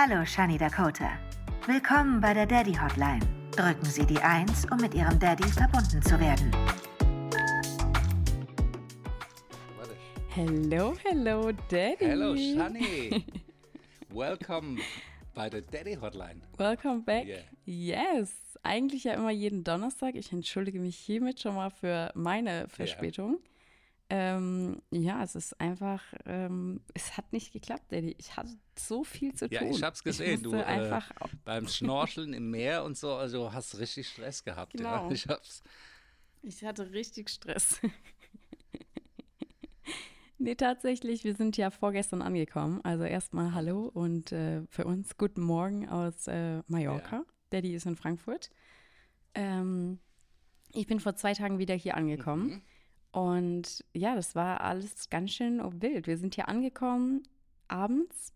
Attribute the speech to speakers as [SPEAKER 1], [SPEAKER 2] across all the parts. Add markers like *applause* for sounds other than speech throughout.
[SPEAKER 1] Hallo, Shani Dakota. Willkommen bei der Daddy Hotline. Drücken Sie die 1, um mit Ihrem Daddy verbunden zu werden.
[SPEAKER 2] Warte.
[SPEAKER 3] Hello, hello, Daddy.
[SPEAKER 2] Hello, Shani. Welcome bei der Daddy Hotline.
[SPEAKER 3] Welcome back.
[SPEAKER 2] Yeah.
[SPEAKER 3] Yes. Eigentlich ja immer jeden Donnerstag. Ich entschuldige mich hiermit schon mal für meine Verspätung. Ähm, ja, es ist einfach, ähm, es hat nicht geklappt, Daddy. Ich hatte so viel zu
[SPEAKER 2] Ja,
[SPEAKER 3] tun.
[SPEAKER 2] ich hab's gesehen. Du
[SPEAKER 3] musste
[SPEAKER 2] äh,
[SPEAKER 3] einfach
[SPEAKER 2] beim *laughs* Schnorcheln im Meer und so, also hast richtig Stress gehabt. Ja,
[SPEAKER 3] Genau.
[SPEAKER 2] ich hab's.
[SPEAKER 3] Ich hatte richtig Stress. *laughs* nee, tatsächlich, wir sind ja vorgestern angekommen. Also erstmal Hallo und äh, für uns guten Morgen aus äh, Mallorca.
[SPEAKER 2] Ja.
[SPEAKER 3] Daddy ist in Frankfurt. Ähm, ich bin vor zwei Tagen wieder hier angekommen.
[SPEAKER 2] Mhm.
[SPEAKER 3] Und ja, das war alles ganz schön wild. Wir sind hier angekommen abends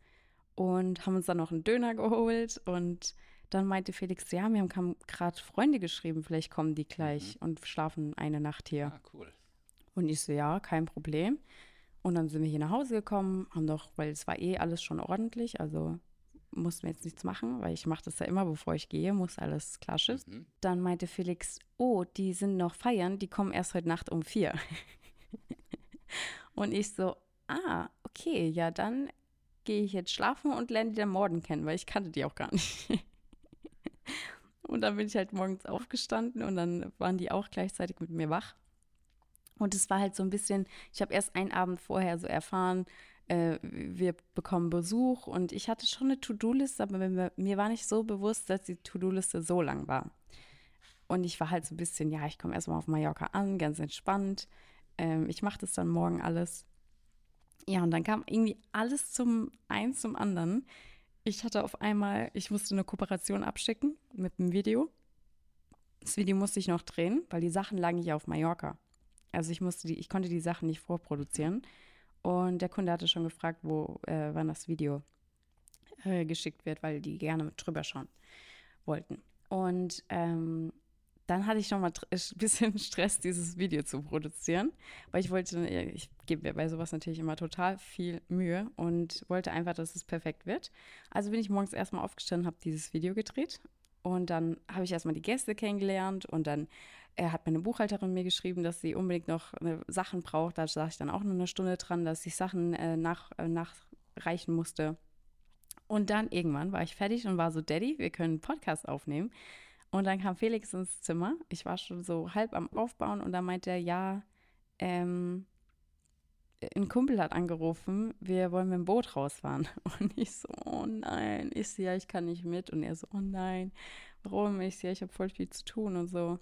[SPEAKER 3] und haben uns dann noch einen Döner geholt. Und dann meinte Felix, ja, mir haben gerade Freunde geschrieben, vielleicht kommen die gleich und schlafen eine Nacht hier.
[SPEAKER 2] Ah, cool.
[SPEAKER 3] Und ich so, ja, kein Problem. Und dann sind wir hier nach Hause gekommen, haben doch, weil es war eh alles schon ordentlich, also mussten wir jetzt nichts machen, weil ich mache das ja immer, bevor ich gehe, muss alles klar ist.
[SPEAKER 2] Mhm.
[SPEAKER 3] Dann meinte Felix, oh, die sind noch feiern, die kommen erst heute Nacht um vier. *laughs* und ich so, ah, okay, ja, dann gehe ich jetzt schlafen und lerne die dann morgen kennen, weil ich kannte die auch gar nicht. *laughs* und dann bin ich halt morgens aufgestanden und dann waren die auch gleichzeitig mit mir wach. Und es war halt so ein bisschen, ich habe erst einen Abend vorher so erfahren, äh, wir bekommen Besuch und ich hatte schon eine To-Do-Liste, aber mir, mir war nicht so bewusst, dass die To-Do-Liste so lang war. Und ich war halt so ein bisschen, ja, ich komme erstmal auf Mallorca an, ganz entspannt. Ähm, ich mache das dann morgen alles. Ja, und dann kam irgendwie alles zum eins zum anderen. Ich hatte auf einmal, ich musste eine Kooperation abschicken mit einem Video. Das Video musste ich noch drehen, weil die Sachen lagen hier auf Mallorca. Also ich musste die, ich konnte die Sachen nicht vorproduzieren. Und der Kunde hatte schon gefragt, wo, äh, wann das Video äh, geschickt wird, weil die gerne drüber schauen wollten. Und ähm, dann hatte ich noch mal *laughs* ein bisschen Stress, dieses Video zu produzieren, weil ich wollte, ich gebe mir bei sowas natürlich immer total viel Mühe und wollte einfach, dass es perfekt wird. Also bin ich morgens erstmal aufgestanden, habe dieses Video gedreht und dann habe ich erstmal die Gäste kennengelernt und dann äh, hat meine Buchhalterin mir geschrieben, dass sie unbedingt noch äh, Sachen braucht. Da saß ich dann auch nur eine Stunde dran, dass ich Sachen äh, nach, äh, nachreichen musste. Und dann irgendwann war ich fertig und war so, Daddy, wir können einen Podcast aufnehmen. Und dann kam Felix ins Zimmer. Ich war schon so halb am Aufbauen und dann meinte er, ja, ähm, ein Kumpel hat angerufen, wir wollen mit dem Boot rausfahren. *laughs* Und ich so, oh nein. Ich so, ja, ich kann nicht mit. Und er so, oh nein, warum? Ich so, ja, ich habe voll viel zu tun und so.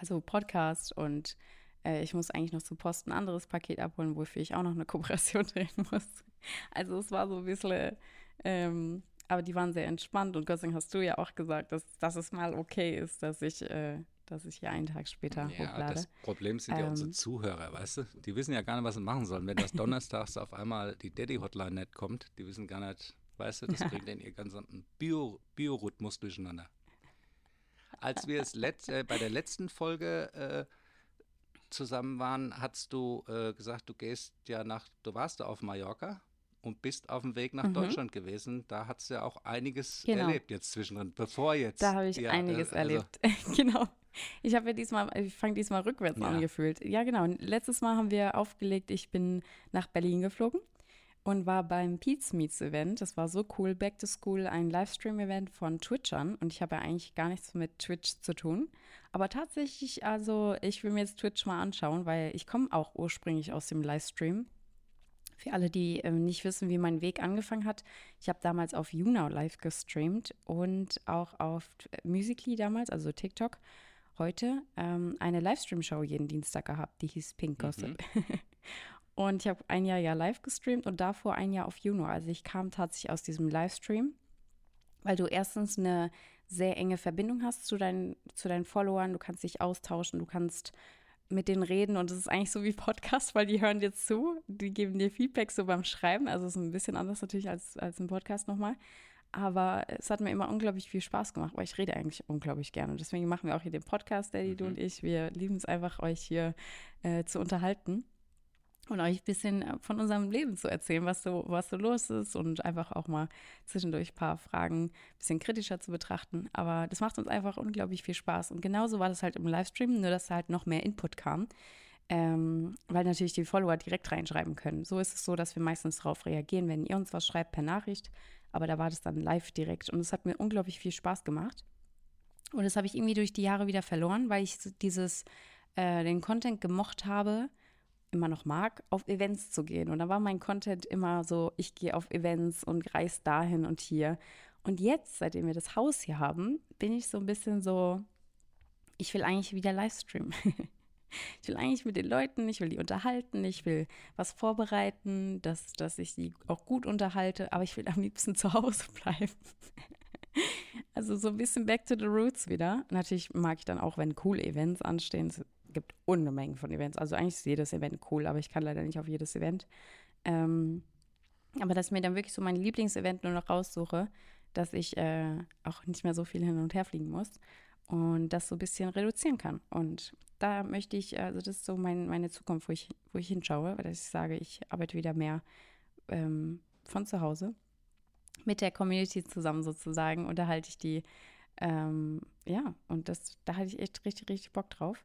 [SPEAKER 3] Also Podcast und äh, ich muss eigentlich noch zur Post ein anderes Paket abholen, wofür ich auch noch eine Kooperation *laughs* drehen muss. Also es war so ein bisschen, ähm, aber die waren sehr entspannt und Gott sei Dank hast du ja auch gesagt, dass, dass es mal okay ist, dass ich, äh, dass ich hier einen Tag später
[SPEAKER 2] Ja,
[SPEAKER 3] hochlade.
[SPEAKER 2] das Problem sind ja
[SPEAKER 3] Ähm.
[SPEAKER 2] unsere Zuhörer, weißt du? Die wissen ja gar nicht, was sie machen sollen. Wenn das *laughs* donnerstags auf einmal die Daddy Hotline nicht kommt, die wissen gar nicht, weißt du, das bringt denen ihr ganzen Bio, Biorhythmus durcheinander. Als wir es letzt, äh, bei der letzten Folge äh, zusammen waren, hast du äh, gesagt, du gehst ja nach, du warst da auf Mallorca und bist auf dem Weg nach Deutschland gewesen. Da hat es ja auch einiges
[SPEAKER 3] Mhm. Genau.
[SPEAKER 2] erlebt jetzt zwischendrin, bevor jetzt.
[SPEAKER 3] Da habe ich
[SPEAKER 2] ja,
[SPEAKER 3] einiges
[SPEAKER 2] äh, also-
[SPEAKER 3] erlebt. *laughs* genau. Ich habe ja diesmal, ich fange diesmal rückwärts
[SPEAKER 2] Ja.
[SPEAKER 3] an gefühlt. Ja, genau. Letztes Mal haben wir aufgelegt, ich bin nach Berlin geflogen und war beim Pete's Meets Event. Das war so cool. Back to School, ein Livestream-Event von Twitchern. Und ich habe ja eigentlich gar nichts mit Twitch zu tun. Aber tatsächlich, also ich will mir jetzt Twitch mal anschauen, weil ich komme auch ursprünglich aus dem Livestream. Für alle, die ähm, nicht wissen, wie mein Weg angefangen hat, ich habe damals auf YouNow live gestreamt und auch auf Musically damals, also TikTok, heute ähm, eine Livestream-Show jeden Dienstag gehabt, die hieß Pink Gossip. *laughs* und ich habe ein Jahr ja live gestreamt und davor ein Jahr auf YouNow. Also ich kam tatsächlich aus diesem Livestream, weil du erstens eine sehr enge Verbindung hast zu deinen, zu deinen Followern, du kannst dich austauschen, du kannst mit denen reden und es ist eigentlich so wie Podcast, weil die hören dir zu, die geben dir Feedback so beim Schreiben, also es ist ein bisschen anders natürlich als, als ein Podcast nochmal. Aber es hat mir immer unglaublich viel Spaß gemacht, weil ich rede eigentlich unglaublich gerne. Und deswegen machen wir auch hier den Podcast, Daddy, du und ich. Wir lieben es einfach, euch hier äh, zu unterhalten. Und euch ein bisschen äh, von unserem Leben zu erzählen, was so, was so los ist und einfach auch mal zwischendurch ein paar Fragen ein bisschen kritischer zu betrachten. Aber das macht uns einfach unglaublich viel Spaß. Und genauso war das halt im Livestream, nur dass halt noch mehr Input kam, ähm, weil natürlich die Follower direkt reinschreiben können. So ist es so, dass wir meistens darauf reagieren, wenn ihr uns was schreibt per Nachricht. Aber da war das dann live direkt und es hat mir unglaublich viel Spaß gemacht. Und das habe ich irgendwie durch die Jahre wieder verloren, weil ich dieses, äh, den Content gemocht habe, immer noch mag, auf Events zu gehen. Und da war mein Content immer so, ich gehe auf Events und reise dahin und hier. Und jetzt, seitdem wir das Haus hier haben, bin ich so ein bisschen so, ich will eigentlich wieder Livestream. *laughs* ich will eigentlich mit den Leuten, ich will die unterhalten, ich will was vorbereiten, dass, dass ich die auch gut unterhalte, aber ich will am liebsten zu Hause *laughs* bleiben. also so ein bisschen back to the roots wieder. Natürlich mag ich dann auch, wenn coole Events anstehen, gibt Unmengen von Events. Also eigentlich ist jedes Event cool, aber ich kann leider nicht auf jedes Event. Ähm, aber dass ich mir dann wirklich so mein Lieblingsevent nur noch raussuche, dass ich äh, auch nicht mehr so viel hin und her fliegen muss und das so ein bisschen reduzieren kann. Und da möchte ich, also das ist so mein, meine Zukunft, wo ich, wo ich hinschaue, weil ich sage, ich arbeite wieder mehr ähm, von zu Hause mit der Community zusammen sozusagen, unterhalte ich die. Ähm, ja, und das, da hatte ich echt richtig, richtig Bock drauf.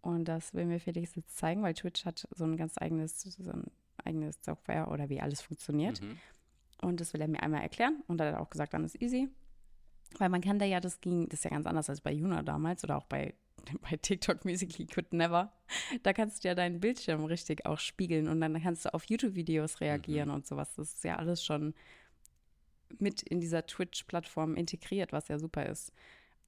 [SPEAKER 3] Und das will mir Felix jetzt zeigen, weil Twitch hat so ein ganz eigenes, so ein eigenes Software oder wie alles funktioniert. Mhm. Und das will er mir einmal erklären. Und da hat er auch gesagt, dann ist easy. Weil man kann da ja, das ging, das ist ja ganz anders als bei Juna damals oder auch bei, *laughs* bei TikTok Musically Could Never. Da kannst du ja deinen Bildschirm richtig auch spiegeln und dann kannst du auf YouTube-Videos reagieren mhm. und sowas. Das ist ja alles schon mit in dieser Twitch-Plattform integriert, was ja super ist.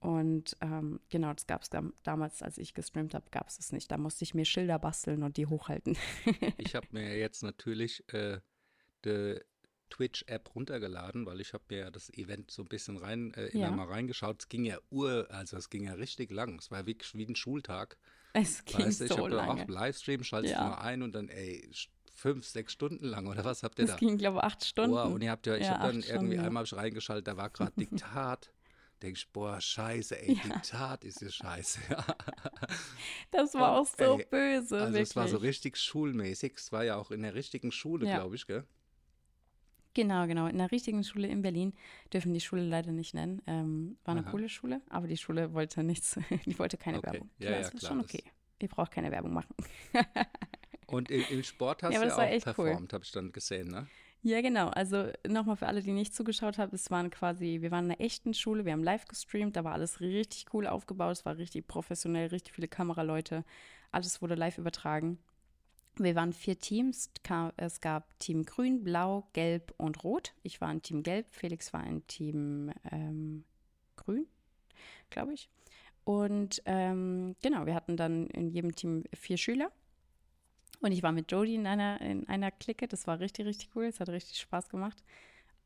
[SPEAKER 3] Und ähm, genau, das gab es damals, als ich gestreamt habe, gab es das nicht. Da musste ich mir Schilder basteln und die hochhalten. *laughs*
[SPEAKER 2] ich habe mir jetzt natürlich äh, die Twitch-App runtergeladen, weil ich habe mir ja das Event so ein bisschen rein, äh, immer ja. mal reingeschaut. Es ging ja ur, also es ging ja richtig lang. Es war wirklich wie ein Schultag.
[SPEAKER 3] Es ging weißt, so
[SPEAKER 2] ich habe
[SPEAKER 3] lange.
[SPEAKER 2] auch Livestream, schalte ja. ich mal ein und dann, ey, fünf, sechs Stunden lang oder was habt ihr
[SPEAKER 3] das
[SPEAKER 2] da?
[SPEAKER 3] Es ging, glaube ich, acht Stunden.
[SPEAKER 2] Oh, und ihr habt ja, ich ja, habe dann irgendwie Stunden, einmal reingeschaltet, da war gerade *laughs* Diktat denke ich, boah, scheiße, ey, ja. Diktat ist ja scheiße. *laughs*
[SPEAKER 3] das war auch so ey, böse.
[SPEAKER 2] Also
[SPEAKER 3] wirklich.
[SPEAKER 2] es war so richtig schulmäßig. Es war ja auch in der richtigen Schule, ja. glaube ich, gell?
[SPEAKER 3] Genau, genau. In der richtigen Schule in Berlin dürfen die Schule leider nicht nennen. Ähm, war eine Aha. coole Schule, aber die Schule wollte nichts, *laughs* die wollte keine okay. Werbung.
[SPEAKER 2] Ja, ja,
[SPEAKER 3] das
[SPEAKER 2] ist
[SPEAKER 3] klar, schon okay. Ihr braucht keine Werbung machen.
[SPEAKER 2] Und im, im Sport *laughs* hast ja, du ja auch performt, cool. habe ich dann gesehen, ne?
[SPEAKER 3] Ja, genau. Also nochmal für alle, die nicht zugeschaut haben, es waren quasi, wir waren in einer echten Schule, wir haben live gestreamt, da war alles richtig cool aufgebaut, es war richtig professionell, richtig viele Kameraleute, alles wurde live übertragen. Wir waren vier Teams. Es gab Team Grün, Blau, Gelb und Rot. Ich war in Team Gelb, Felix war in Team ähm, Grün, glaube ich. Und ähm, genau, wir hatten dann in jedem Team vier Schüler. Und ich war mit Jodie in einer, in einer Clique. Das war richtig, richtig cool. Es hat richtig Spaß gemacht.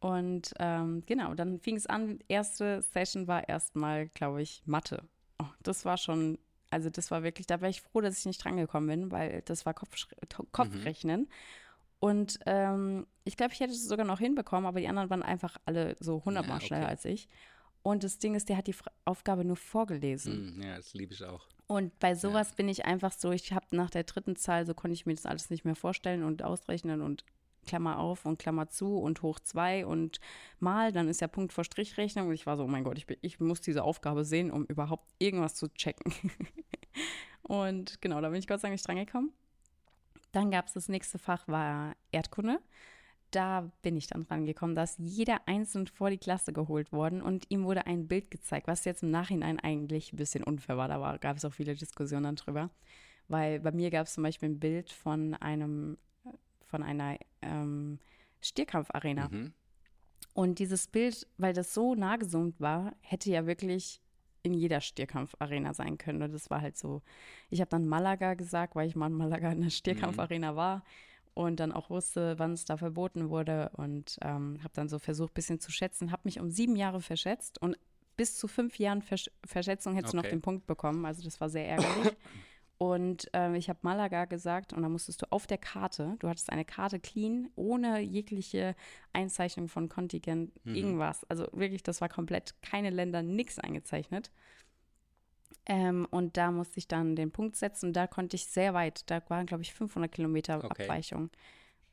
[SPEAKER 3] Und ähm, genau, dann fing es an. Erste Session war erstmal, glaube ich, Mathe. Oh, das war schon, also das war wirklich, da war ich froh, dass ich nicht drangekommen bin, weil das war Kopf, Kopfrechnen. Mhm. Und ähm, ich glaube, ich hätte es sogar noch hinbekommen, aber die anderen waren einfach alle so hundertmal ja, okay. schneller als ich. Und das Ding ist, der hat die Aufgabe nur vorgelesen.
[SPEAKER 2] Mm, ja, das liebe ich auch.
[SPEAKER 3] Und bei sowas ja. bin ich einfach so, ich habe nach der dritten Zahl, so konnte ich mir das alles nicht mehr vorstellen und ausrechnen und Klammer auf und Klammer zu und hoch zwei und mal, dann ist ja Punkt vor Strichrechnung. Und ich war so, oh mein Gott, ich, bin, ich muss diese Aufgabe sehen, um überhaupt irgendwas zu checken. *laughs* und genau, da bin ich Gott sei Dank nicht dran gekommen. Dann gab es das nächste Fach, war Erdkunde da bin ich dann rangekommen, dass jeder einzeln vor die Klasse geholt worden und ihm wurde ein Bild gezeigt, was jetzt im Nachhinein eigentlich ein bisschen unfair war. Da gab es auch viele Diskussionen darüber. Weil bei mir gab es zum Beispiel ein Bild von einem, von einer ähm, Stierkampfarena. Mhm. Und dieses Bild, weil das so nah gezoomt war, hätte ja wirklich in jeder Stierkampfarena sein können. Und das war halt so. Ich habe dann Malaga gesagt, weil ich mal in Malaga in der Stierkampfarena mhm. war und dann auch wusste, wann es da verboten wurde und ähm, habe dann so versucht, ein bisschen zu schätzen, habe mich um sieben Jahre verschätzt und bis zu fünf Jahren Versch Verschätzung hättest okay. du noch den Punkt bekommen. Also das war sehr ärgerlich. *coughs* Und ähm, ich habe Malaga gesagt und da musstest du auf der Karte, du hattest eine Karte clean, ohne jegliche Einzeichnung von Kontingent, mhm. irgendwas. Also wirklich, das war komplett keine Länder, nichts eingezeichnet. Ähm, und da musste ich dann den Punkt setzen. Und da konnte ich sehr weit, da waren, glaube ich, 500 Kilometer
[SPEAKER 2] Okay.
[SPEAKER 3] Abweichung.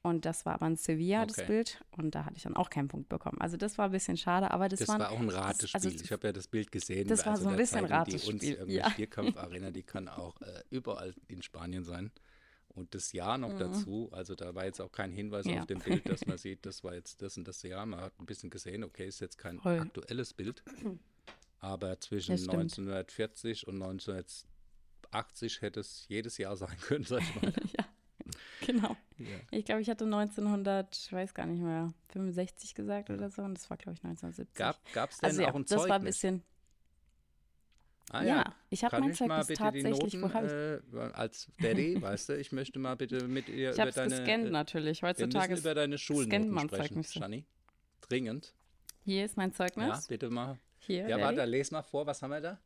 [SPEAKER 3] Und das war aber in Sevilla, das
[SPEAKER 2] Okay.
[SPEAKER 3] Bild. Und da hatte ich dann auch keinen Punkt bekommen. Also das war ein bisschen schade, aber das,
[SPEAKER 2] Das
[SPEAKER 3] waren,
[SPEAKER 2] war auch ein
[SPEAKER 3] das-
[SPEAKER 2] Ratespiel.
[SPEAKER 3] also-
[SPEAKER 2] ich habe ja das Bild gesehen.
[SPEAKER 3] Das war
[SPEAKER 2] also
[SPEAKER 3] so ein bisschen
[SPEAKER 2] zeigen Die uns
[SPEAKER 3] Ratespiel,
[SPEAKER 2] irgendeine
[SPEAKER 3] ja.
[SPEAKER 2] Stierkampfarena, die kann auch äh, überall in Spanien sein. Und das Jahr noch dazu, also da war jetzt auch kein Hinweis
[SPEAKER 3] Mhm. Ja.
[SPEAKER 2] auf dem Bild, dass man *laughs* sieht, das war jetzt das und das Jahr. Man hat ein bisschen gesehen, okay, ist jetzt kein
[SPEAKER 3] Voll.
[SPEAKER 2] aktuelles Bild. Aber zwischen
[SPEAKER 3] Das stimmt.
[SPEAKER 2] 1940 und 1980 hätte es jedes Jahr sein können, sag ich mal. *laughs*
[SPEAKER 3] ja, genau.
[SPEAKER 2] ja.
[SPEAKER 3] Ich glaube, ich hatte 1900, ich weiß gar nicht mehr, 65 gesagt oder so. Und das war, glaube ich, 1970.
[SPEAKER 2] Gab es denn
[SPEAKER 3] also ja,
[SPEAKER 2] auch ein
[SPEAKER 3] das
[SPEAKER 2] Zeugnis?
[SPEAKER 3] war ein bisschen,
[SPEAKER 2] Ah,
[SPEAKER 3] ja, ich habe mein Zeugnis tatsächlich,
[SPEAKER 2] Noten,
[SPEAKER 3] wo
[SPEAKER 2] äh, als Daddy, *laughs* weißt du, ich möchte mal bitte mit ihr
[SPEAKER 3] Ich
[SPEAKER 2] über
[SPEAKER 3] habe es
[SPEAKER 2] deine,
[SPEAKER 3] gescannt
[SPEAKER 2] äh,
[SPEAKER 3] natürlich.
[SPEAKER 2] wir
[SPEAKER 3] Heutzutage ist,
[SPEAKER 2] über deine
[SPEAKER 3] scannt
[SPEAKER 2] Schulnoten
[SPEAKER 3] man
[SPEAKER 2] sprechen. Dringend.
[SPEAKER 3] hier ist mein Zeugnis.
[SPEAKER 2] Ja, bitte mal.
[SPEAKER 3] Hier,
[SPEAKER 2] Ja, warte, les mal vor, was haben wir da?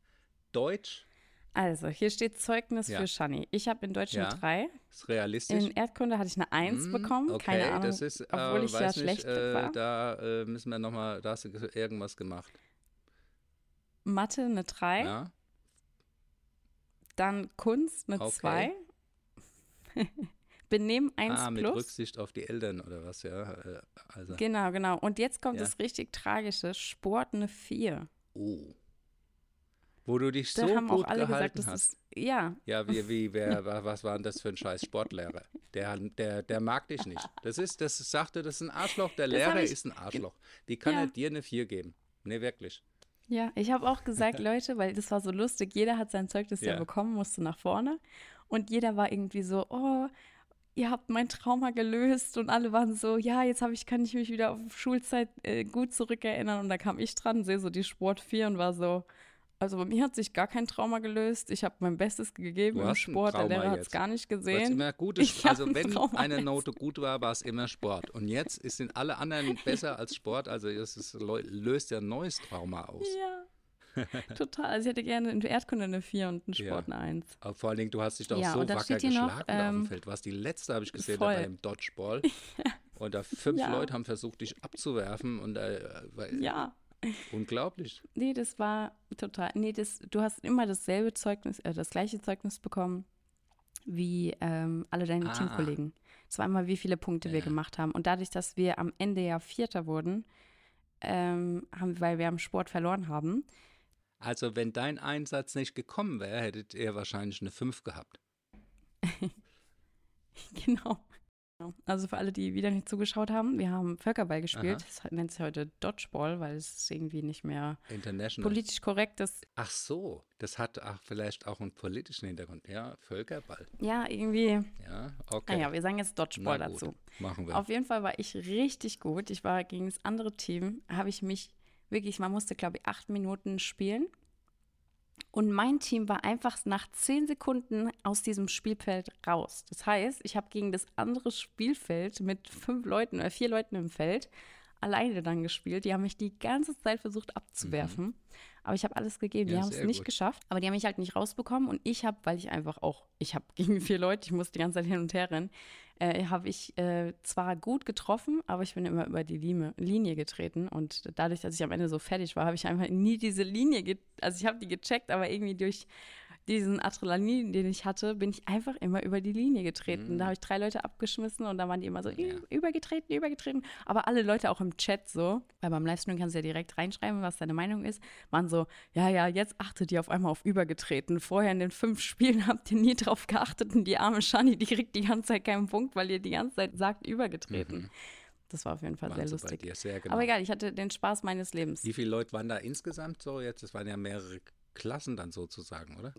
[SPEAKER 2] Deutsch,
[SPEAKER 3] Also, hier steht Zeugnis
[SPEAKER 2] Ja.
[SPEAKER 3] für Shani. Ich habe in Deutsch
[SPEAKER 2] Ja.
[SPEAKER 3] eine 3.
[SPEAKER 2] ist realistisch.
[SPEAKER 3] In Erdkunde hatte ich eine 1
[SPEAKER 2] Hm,
[SPEAKER 3] bekommen.
[SPEAKER 2] Okay,
[SPEAKER 3] Keine Ahnung.
[SPEAKER 2] das ist, äh,
[SPEAKER 3] obwohl ich ja
[SPEAKER 2] nicht,
[SPEAKER 3] schlecht
[SPEAKER 2] äh,
[SPEAKER 3] war.
[SPEAKER 2] Da äh, müssen wir nochmal, da hast du ge- irgendwas gemacht.
[SPEAKER 3] Mathe eine 3.
[SPEAKER 2] Ja,
[SPEAKER 3] Dann Kunst eine
[SPEAKER 2] Okay.
[SPEAKER 3] 2. *laughs* Benehmen 1
[SPEAKER 2] ah, mit
[SPEAKER 3] plus.
[SPEAKER 2] Rücksicht auf die Eltern oder was, ja. Äh, also,
[SPEAKER 3] Genau, genau. Und jetzt kommt
[SPEAKER 2] Ja.
[SPEAKER 3] das richtig Tragische. Sport eine 4.
[SPEAKER 2] oh. Wo du dich
[SPEAKER 3] Da
[SPEAKER 2] so
[SPEAKER 3] haben auch
[SPEAKER 2] gut
[SPEAKER 3] alle
[SPEAKER 2] gehalten
[SPEAKER 3] gesagt, das
[SPEAKER 2] hast.
[SPEAKER 3] ist. Ja,
[SPEAKER 2] Ja, wie, wie, wer, *laughs* wa- was war denn das für ein scheiß Sportlehrer? Der, der, der mag dich nicht. Das ist, das sagte, das ist ein Arschloch. Der
[SPEAKER 3] Das
[SPEAKER 2] Lehrer
[SPEAKER 3] ich
[SPEAKER 2] ist ein Arschloch. Wie kann
[SPEAKER 3] Ja.
[SPEAKER 2] er dir eine 4 geben? Nee, wirklich.
[SPEAKER 3] Ja, ich habe auch gesagt, *laughs* Leute, weil das war so lustig, jeder hat sein Zeugnis ja,
[SPEAKER 2] Ja.
[SPEAKER 3] bekommen, musste nach vorne und jeder war irgendwie so, oh, ihr habt mein Trauma gelöst und alle waren so, ja, jetzt habe ich, kann ich mich wieder auf Schulzeit äh, gut zurückerinnern und da kam ich dran, sehe so die Sport 4 und war so, also bei mir hat sich gar kein Trauma gelöst, ich habe mein Bestes gegeben im
[SPEAKER 2] ein
[SPEAKER 3] Sport, der Lehrer hat es gar nicht gesehen.
[SPEAKER 2] immer gute, *laughs*
[SPEAKER 3] Ich
[SPEAKER 2] also
[SPEAKER 3] ein
[SPEAKER 2] wenn
[SPEAKER 3] Trauma
[SPEAKER 2] eine. Note gut war, war es immer Sport. Und jetzt ist- sind alle anderen besser als Sport. Also es ist, löst ja ein neues Trauma aus.
[SPEAKER 3] Ja, *laughs* total. Also ich hätte gerne in Erdkunde eine 4 und in
[SPEAKER 2] Ja.
[SPEAKER 3] Sport eine 1.
[SPEAKER 2] Aber vor allen Dingen, du hast dich doch
[SPEAKER 3] Ja,
[SPEAKER 2] so wacker
[SPEAKER 3] hier noch,
[SPEAKER 2] geschlagen da auf dem
[SPEAKER 3] ähm,
[SPEAKER 2] Feld. Du warst die letzte, habe ich gesehen,
[SPEAKER 3] voll.
[SPEAKER 2] dabei im Dodgeball. *laughs* Und da fünf
[SPEAKER 3] Ja.
[SPEAKER 2] Leute haben versucht, dich abzuwerfen. Und äh,
[SPEAKER 3] Ja.
[SPEAKER 2] unglaublich.
[SPEAKER 3] Nee, das war total. Nee, das, du hast immer dasselbe Zeugnis, äh, das gleiche Zeugnis bekommen wie ähm, alle deine
[SPEAKER 2] Ah.
[SPEAKER 3] Teamkollegen. Es war immer, wie viele Punkte wir
[SPEAKER 2] Ja.
[SPEAKER 3] gemacht haben. Und dadurch, dass wir am Ende ja Vierter wurden, ähm, haben, weil wir am Sport verloren haben,
[SPEAKER 2] Also wenn dein Einsatz nicht gekommen wäre, hättet ihr wahrscheinlich eine 5 gehabt. *laughs*
[SPEAKER 3] genau. Also für alle, die wieder nicht zugeschaut haben, wir haben Völkerball gespielt.
[SPEAKER 2] Aha.
[SPEAKER 3] Das nennt sich heute Dodgeball, weil es ist irgendwie nicht mehr
[SPEAKER 2] International.
[SPEAKER 3] politisch korrekt ist.
[SPEAKER 2] Ach so, das hat ach, vielleicht auch einen politischen Hintergrund. Ja, Völkerball.
[SPEAKER 3] Ja, irgendwie.
[SPEAKER 2] Ja, okay.
[SPEAKER 3] Naja, wir sagen jetzt Dodgeball dazu.
[SPEAKER 2] Machen wir.
[SPEAKER 3] Auf jeden Fall war ich richtig gut. Ich war gegen das andere Team, habe ich mich wirklich, man musste, glaube ich, acht Minuten spielen. Und mein Team war einfach nach zehn Sekunden aus diesem Spielfeld raus. Das heißt, ich habe gegen das andere Spielfeld mit fünf Leuten oder vier Leuten im Feld alleine dann gespielt. Die haben mich die ganze Zeit versucht abzuwerfen. Aber ich habe alles gegeben. Die
[SPEAKER 2] Mhm. Ja,
[SPEAKER 3] haben es nicht
[SPEAKER 2] gut.
[SPEAKER 3] geschafft. Aber die haben mich halt nicht rausbekommen. Und ich habe, weil ich einfach auch, ich habe gegen vier Leute, ich musste die ganze Zeit hin und her rennen, äh, habe ich äh, zwar gut getroffen, aber ich bin immer über die Linie, Linie getreten. Und dadurch, dass ich am Ende so fertig war, habe ich einfach nie diese Linie, also ich habe die gecheckt, aber irgendwie durch diesen Adrenalin, den ich hatte, bin ich einfach immer über die Linie getreten.
[SPEAKER 2] Mhm.
[SPEAKER 3] Da habe ich drei Leute abgeschmissen und dann waren die immer so
[SPEAKER 2] Ja.
[SPEAKER 3] übergetreten, übergetreten. Aber alle Leute auch im Chat so, weil beim Livestream kannst du ja direkt reinschreiben, was deine Meinung ist, waren so, ja, ja, jetzt achtet ihr auf einmal auf übergetreten. Vorher in den fünf Spielen *laughs* habt ihr nie drauf geachtet und die arme Shani, die kriegt die ganze Zeit keinen Punkt, weil ihr die ganze Zeit sagt übergetreten.
[SPEAKER 2] Mhm.
[SPEAKER 3] Das war auf jeden Fall
[SPEAKER 2] Waren
[SPEAKER 3] sehr
[SPEAKER 2] sie bei
[SPEAKER 3] lustig.
[SPEAKER 2] dir, sehr genau.
[SPEAKER 3] Aber egal, ich hatte den Spaß meines Lebens.
[SPEAKER 2] Wie viele Leute waren da insgesamt so jetzt? Es waren ja mehrere Klassen dann sozusagen, oder?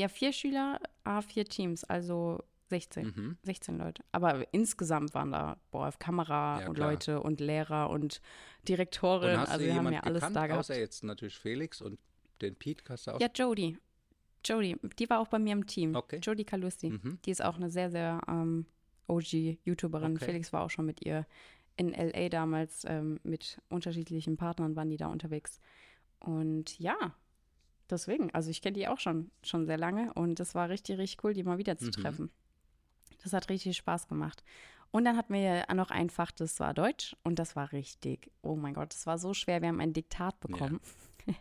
[SPEAKER 3] Ja, vier Schüler, A, vier Teams, also 16.
[SPEAKER 2] Mhm.
[SPEAKER 3] 16 Leute. Aber insgesamt waren da, boah, Kamera
[SPEAKER 2] Ja,
[SPEAKER 3] und
[SPEAKER 2] klar.
[SPEAKER 3] Leute und Lehrer und
[SPEAKER 2] Und
[SPEAKER 3] Direktorin.
[SPEAKER 2] hast
[SPEAKER 3] Also wir haben ja alles
[SPEAKER 2] gekannt,
[SPEAKER 3] da gehabt.
[SPEAKER 2] außer jetzt natürlich Felix und den Pete hast du auch?
[SPEAKER 3] Ja, Jodie. Jodie, die war auch bei mir im Team.
[SPEAKER 2] Okay.
[SPEAKER 3] Jodie Calusti.
[SPEAKER 2] Mhm.
[SPEAKER 3] Die ist auch eine sehr, sehr ähm, OG-YouTuberin.
[SPEAKER 2] Okay.
[SPEAKER 3] Felix war auch schon mit ihr in LA damals. Ähm, mit unterschiedlichen Partnern waren die da unterwegs. Und ja, deswegen, also ich kenne die auch schon, schon sehr lange und das war richtig, richtig cool, die mal wieder zu
[SPEAKER 2] Mhm.
[SPEAKER 3] treffen. Das hat richtig Spaß gemacht. Und dann hatten wir ja noch ein Fach, das war Deutsch und das war richtig, oh mein Gott, das war so schwer. Wir haben ein Diktat bekommen. *laughs*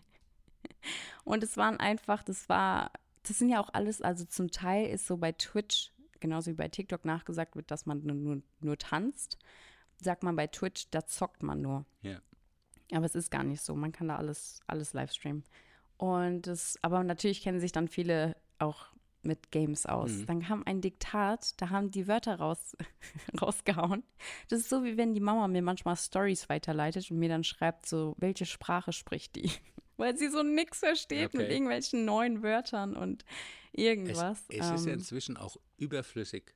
[SPEAKER 3] Und es waren einfach, das war, das sind ja auch alles, also zum Teil ist so bei Twitch, genauso wie bei TikTok nachgesagt wird, dass man nur, nur, nur tanzt, sagt man bei Twitch, da zockt man nur.
[SPEAKER 2] Ja.
[SPEAKER 3] Aber es ist gar nicht so. Man kann da alles, alles live streamen. Und das, aber natürlich kennen sich dann viele auch mit Games aus.
[SPEAKER 2] Mhm.
[SPEAKER 3] Dann kam ein Diktat, da haben die Wörter raus, *laughs* rausgehauen. Das ist so, wie wenn die Mama mir manchmal Stories weiterleitet und mir dann schreibt, so, welche Sprache spricht die? *laughs* Weil sie so nix versteht mit
[SPEAKER 2] Okay.
[SPEAKER 3] irgendwelchen neuen Wörtern und
[SPEAKER 2] Es,
[SPEAKER 3] irgendwas.
[SPEAKER 2] es ist ja
[SPEAKER 3] Ähm,
[SPEAKER 2] inzwischen auch überflüssig.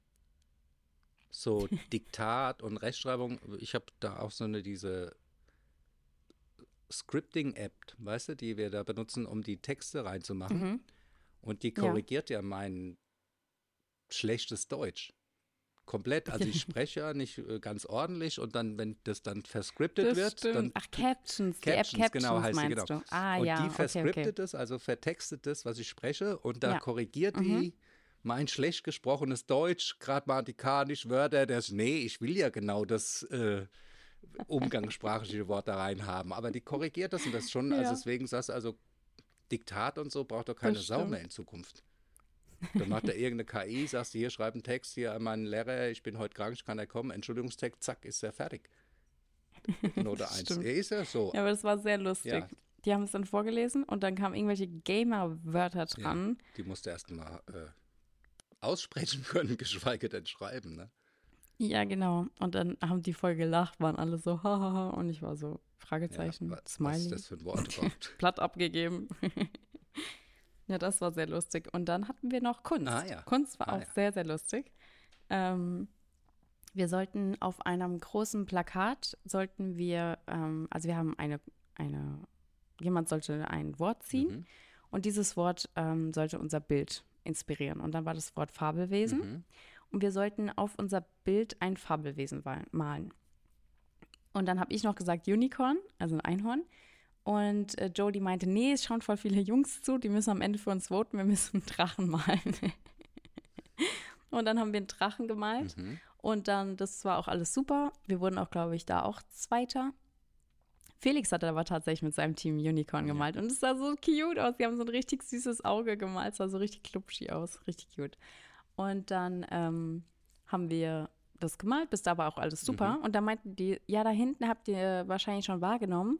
[SPEAKER 2] So *laughs* Diktat und Rechtschreibung. Ich habe da auch so eine diese Scripting-App, weißt du, die wir da benutzen, um die Texte reinzumachen.
[SPEAKER 3] mhm.
[SPEAKER 2] Und die
[SPEAKER 3] Ja.
[SPEAKER 2] korrigiert ja mein schlechtes Deutsch. Komplett. Also ich *laughs* spreche ja nicht äh, ganz ordentlich und dann, wenn das dann verscriptet
[SPEAKER 3] das
[SPEAKER 2] wird,
[SPEAKER 3] stimmt.
[SPEAKER 2] dann
[SPEAKER 3] Ach, Captions, die App
[SPEAKER 2] Captions,
[SPEAKER 3] Captions
[SPEAKER 2] genau, heißt die,
[SPEAKER 3] meinst
[SPEAKER 2] genau.
[SPEAKER 3] du. Ah,
[SPEAKER 2] und
[SPEAKER 3] ja,
[SPEAKER 2] die
[SPEAKER 3] okay,
[SPEAKER 2] verscriptet
[SPEAKER 3] okay.
[SPEAKER 2] es, also vertextet es, was ich spreche, und da
[SPEAKER 3] Ja.
[SPEAKER 2] korrigiert
[SPEAKER 3] Mhm.
[SPEAKER 2] die mein schlecht gesprochenes Deutsch, grammatikalisch Wörter, das, nee, ich will ja genau das äh, umgangssprachliche Wort da rein haben, aber die korrigiert das und das schon, also
[SPEAKER 3] Ja.
[SPEAKER 2] deswegen sagst du, also Diktat und so braucht doch keine Sau mehr in Zukunft. Dann macht er irgendeine KI, sagst du, hier schreib einen Text, hier an meinen Lehrer, ich bin heute krank, ich kann er kommen, Entschuldigungstext, zack, ist er fertig. Note 1.
[SPEAKER 3] Stimmt.
[SPEAKER 2] Ist ja so.
[SPEAKER 3] Ja, aber das war sehr lustig.
[SPEAKER 2] Ja.
[SPEAKER 3] Die haben es dann vorgelesen und dann kamen irgendwelche Gamer-Wörter dran.
[SPEAKER 2] Die musste erst mal äh, aussprechen können, geschweige denn schreiben. Ne?
[SPEAKER 3] Ja. genau. Und dann haben die voll gelacht, waren alle so, hahaha. Und ich war so,
[SPEAKER 2] Ja,
[SPEAKER 3] Fragezeichen,
[SPEAKER 2] was
[SPEAKER 3] Smiley.
[SPEAKER 2] ist das für ein Wort? *laughs*
[SPEAKER 3] Blatt abgegeben. *laughs* ja, das war sehr lustig. Und dann hatten wir noch Kunst.
[SPEAKER 2] Ah, ja.
[SPEAKER 3] Kunst war
[SPEAKER 2] Ah,
[SPEAKER 3] auch
[SPEAKER 2] ja.
[SPEAKER 3] sehr, sehr lustig. Ähm, wir sollten auf einem großen Plakat, sollten wir, ähm, also wir haben eine, eine, jemand sollte ein Wort ziehen
[SPEAKER 2] Mhm.
[SPEAKER 3] und dieses Wort ähm, sollte unser Bild inspirieren. Und dann war das Wort Fabelwesen.
[SPEAKER 2] Mhm.
[SPEAKER 3] Und wir sollten auf unser Bild ein Fabelwesen malen. Und dann habe ich noch gesagt Unicorn, also ein Einhorn. Und äh, Jodie meinte, nee, es schauen voll viele Jungs zu, die müssen am Ende für uns voten, wir müssen einen Drachen malen. *laughs* und dann haben wir einen Drachen gemalt.
[SPEAKER 2] Mhm.
[SPEAKER 3] Und dann, das war auch alles super. Wir wurden auch, glaube ich, da auch Zweiter. Felix hat aber tatsächlich mit seinem Team Unicorn
[SPEAKER 2] Ja.
[SPEAKER 3] gemalt. Und es sah so cute aus. Die haben so ein richtig süßes Auge gemalt. Es sah so richtig klubschig aus. Richtig cute. Und dann ähm, haben wir das gemalt, bis da war auch alles super. Und dann meinten die, ja, da hinten habt ihr wahrscheinlich schon wahrgenommen,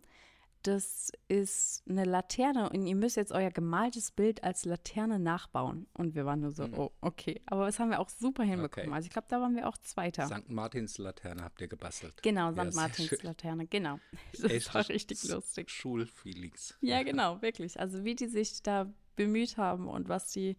[SPEAKER 3] das ist eine Laterne und ihr müsst jetzt euer gemaltes Bild als Laterne nachbauen. Und wir waren nur so,
[SPEAKER 2] Mhm.
[SPEAKER 3] oh, okay. Aber das haben wir auch super hinbekommen.
[SPEAKER 2] Okay.
[SPEAKER 3] Also ich glaube, da waren wir auch Zweiter.
[SPEAKER 2] St. Martins Laterne habt ihr gebastelt.
[SPEAKER 3] Genau,
[SPEAKER 2] Ja,
[SPEAKER 3] St.
[SPEAKER 2] sehr
[SPEAKER 3] Martins. Laterne, genau. *laughs* Das war
[SPEAKER 2] Echtes
[SPEAKER 3] richtig lustig.
[SPEAKER 2] Schulfeelings.
[SPEAKER 3] Ja, *laughs* genau, wirklich. Also wie die sich da bemüht haben und was die,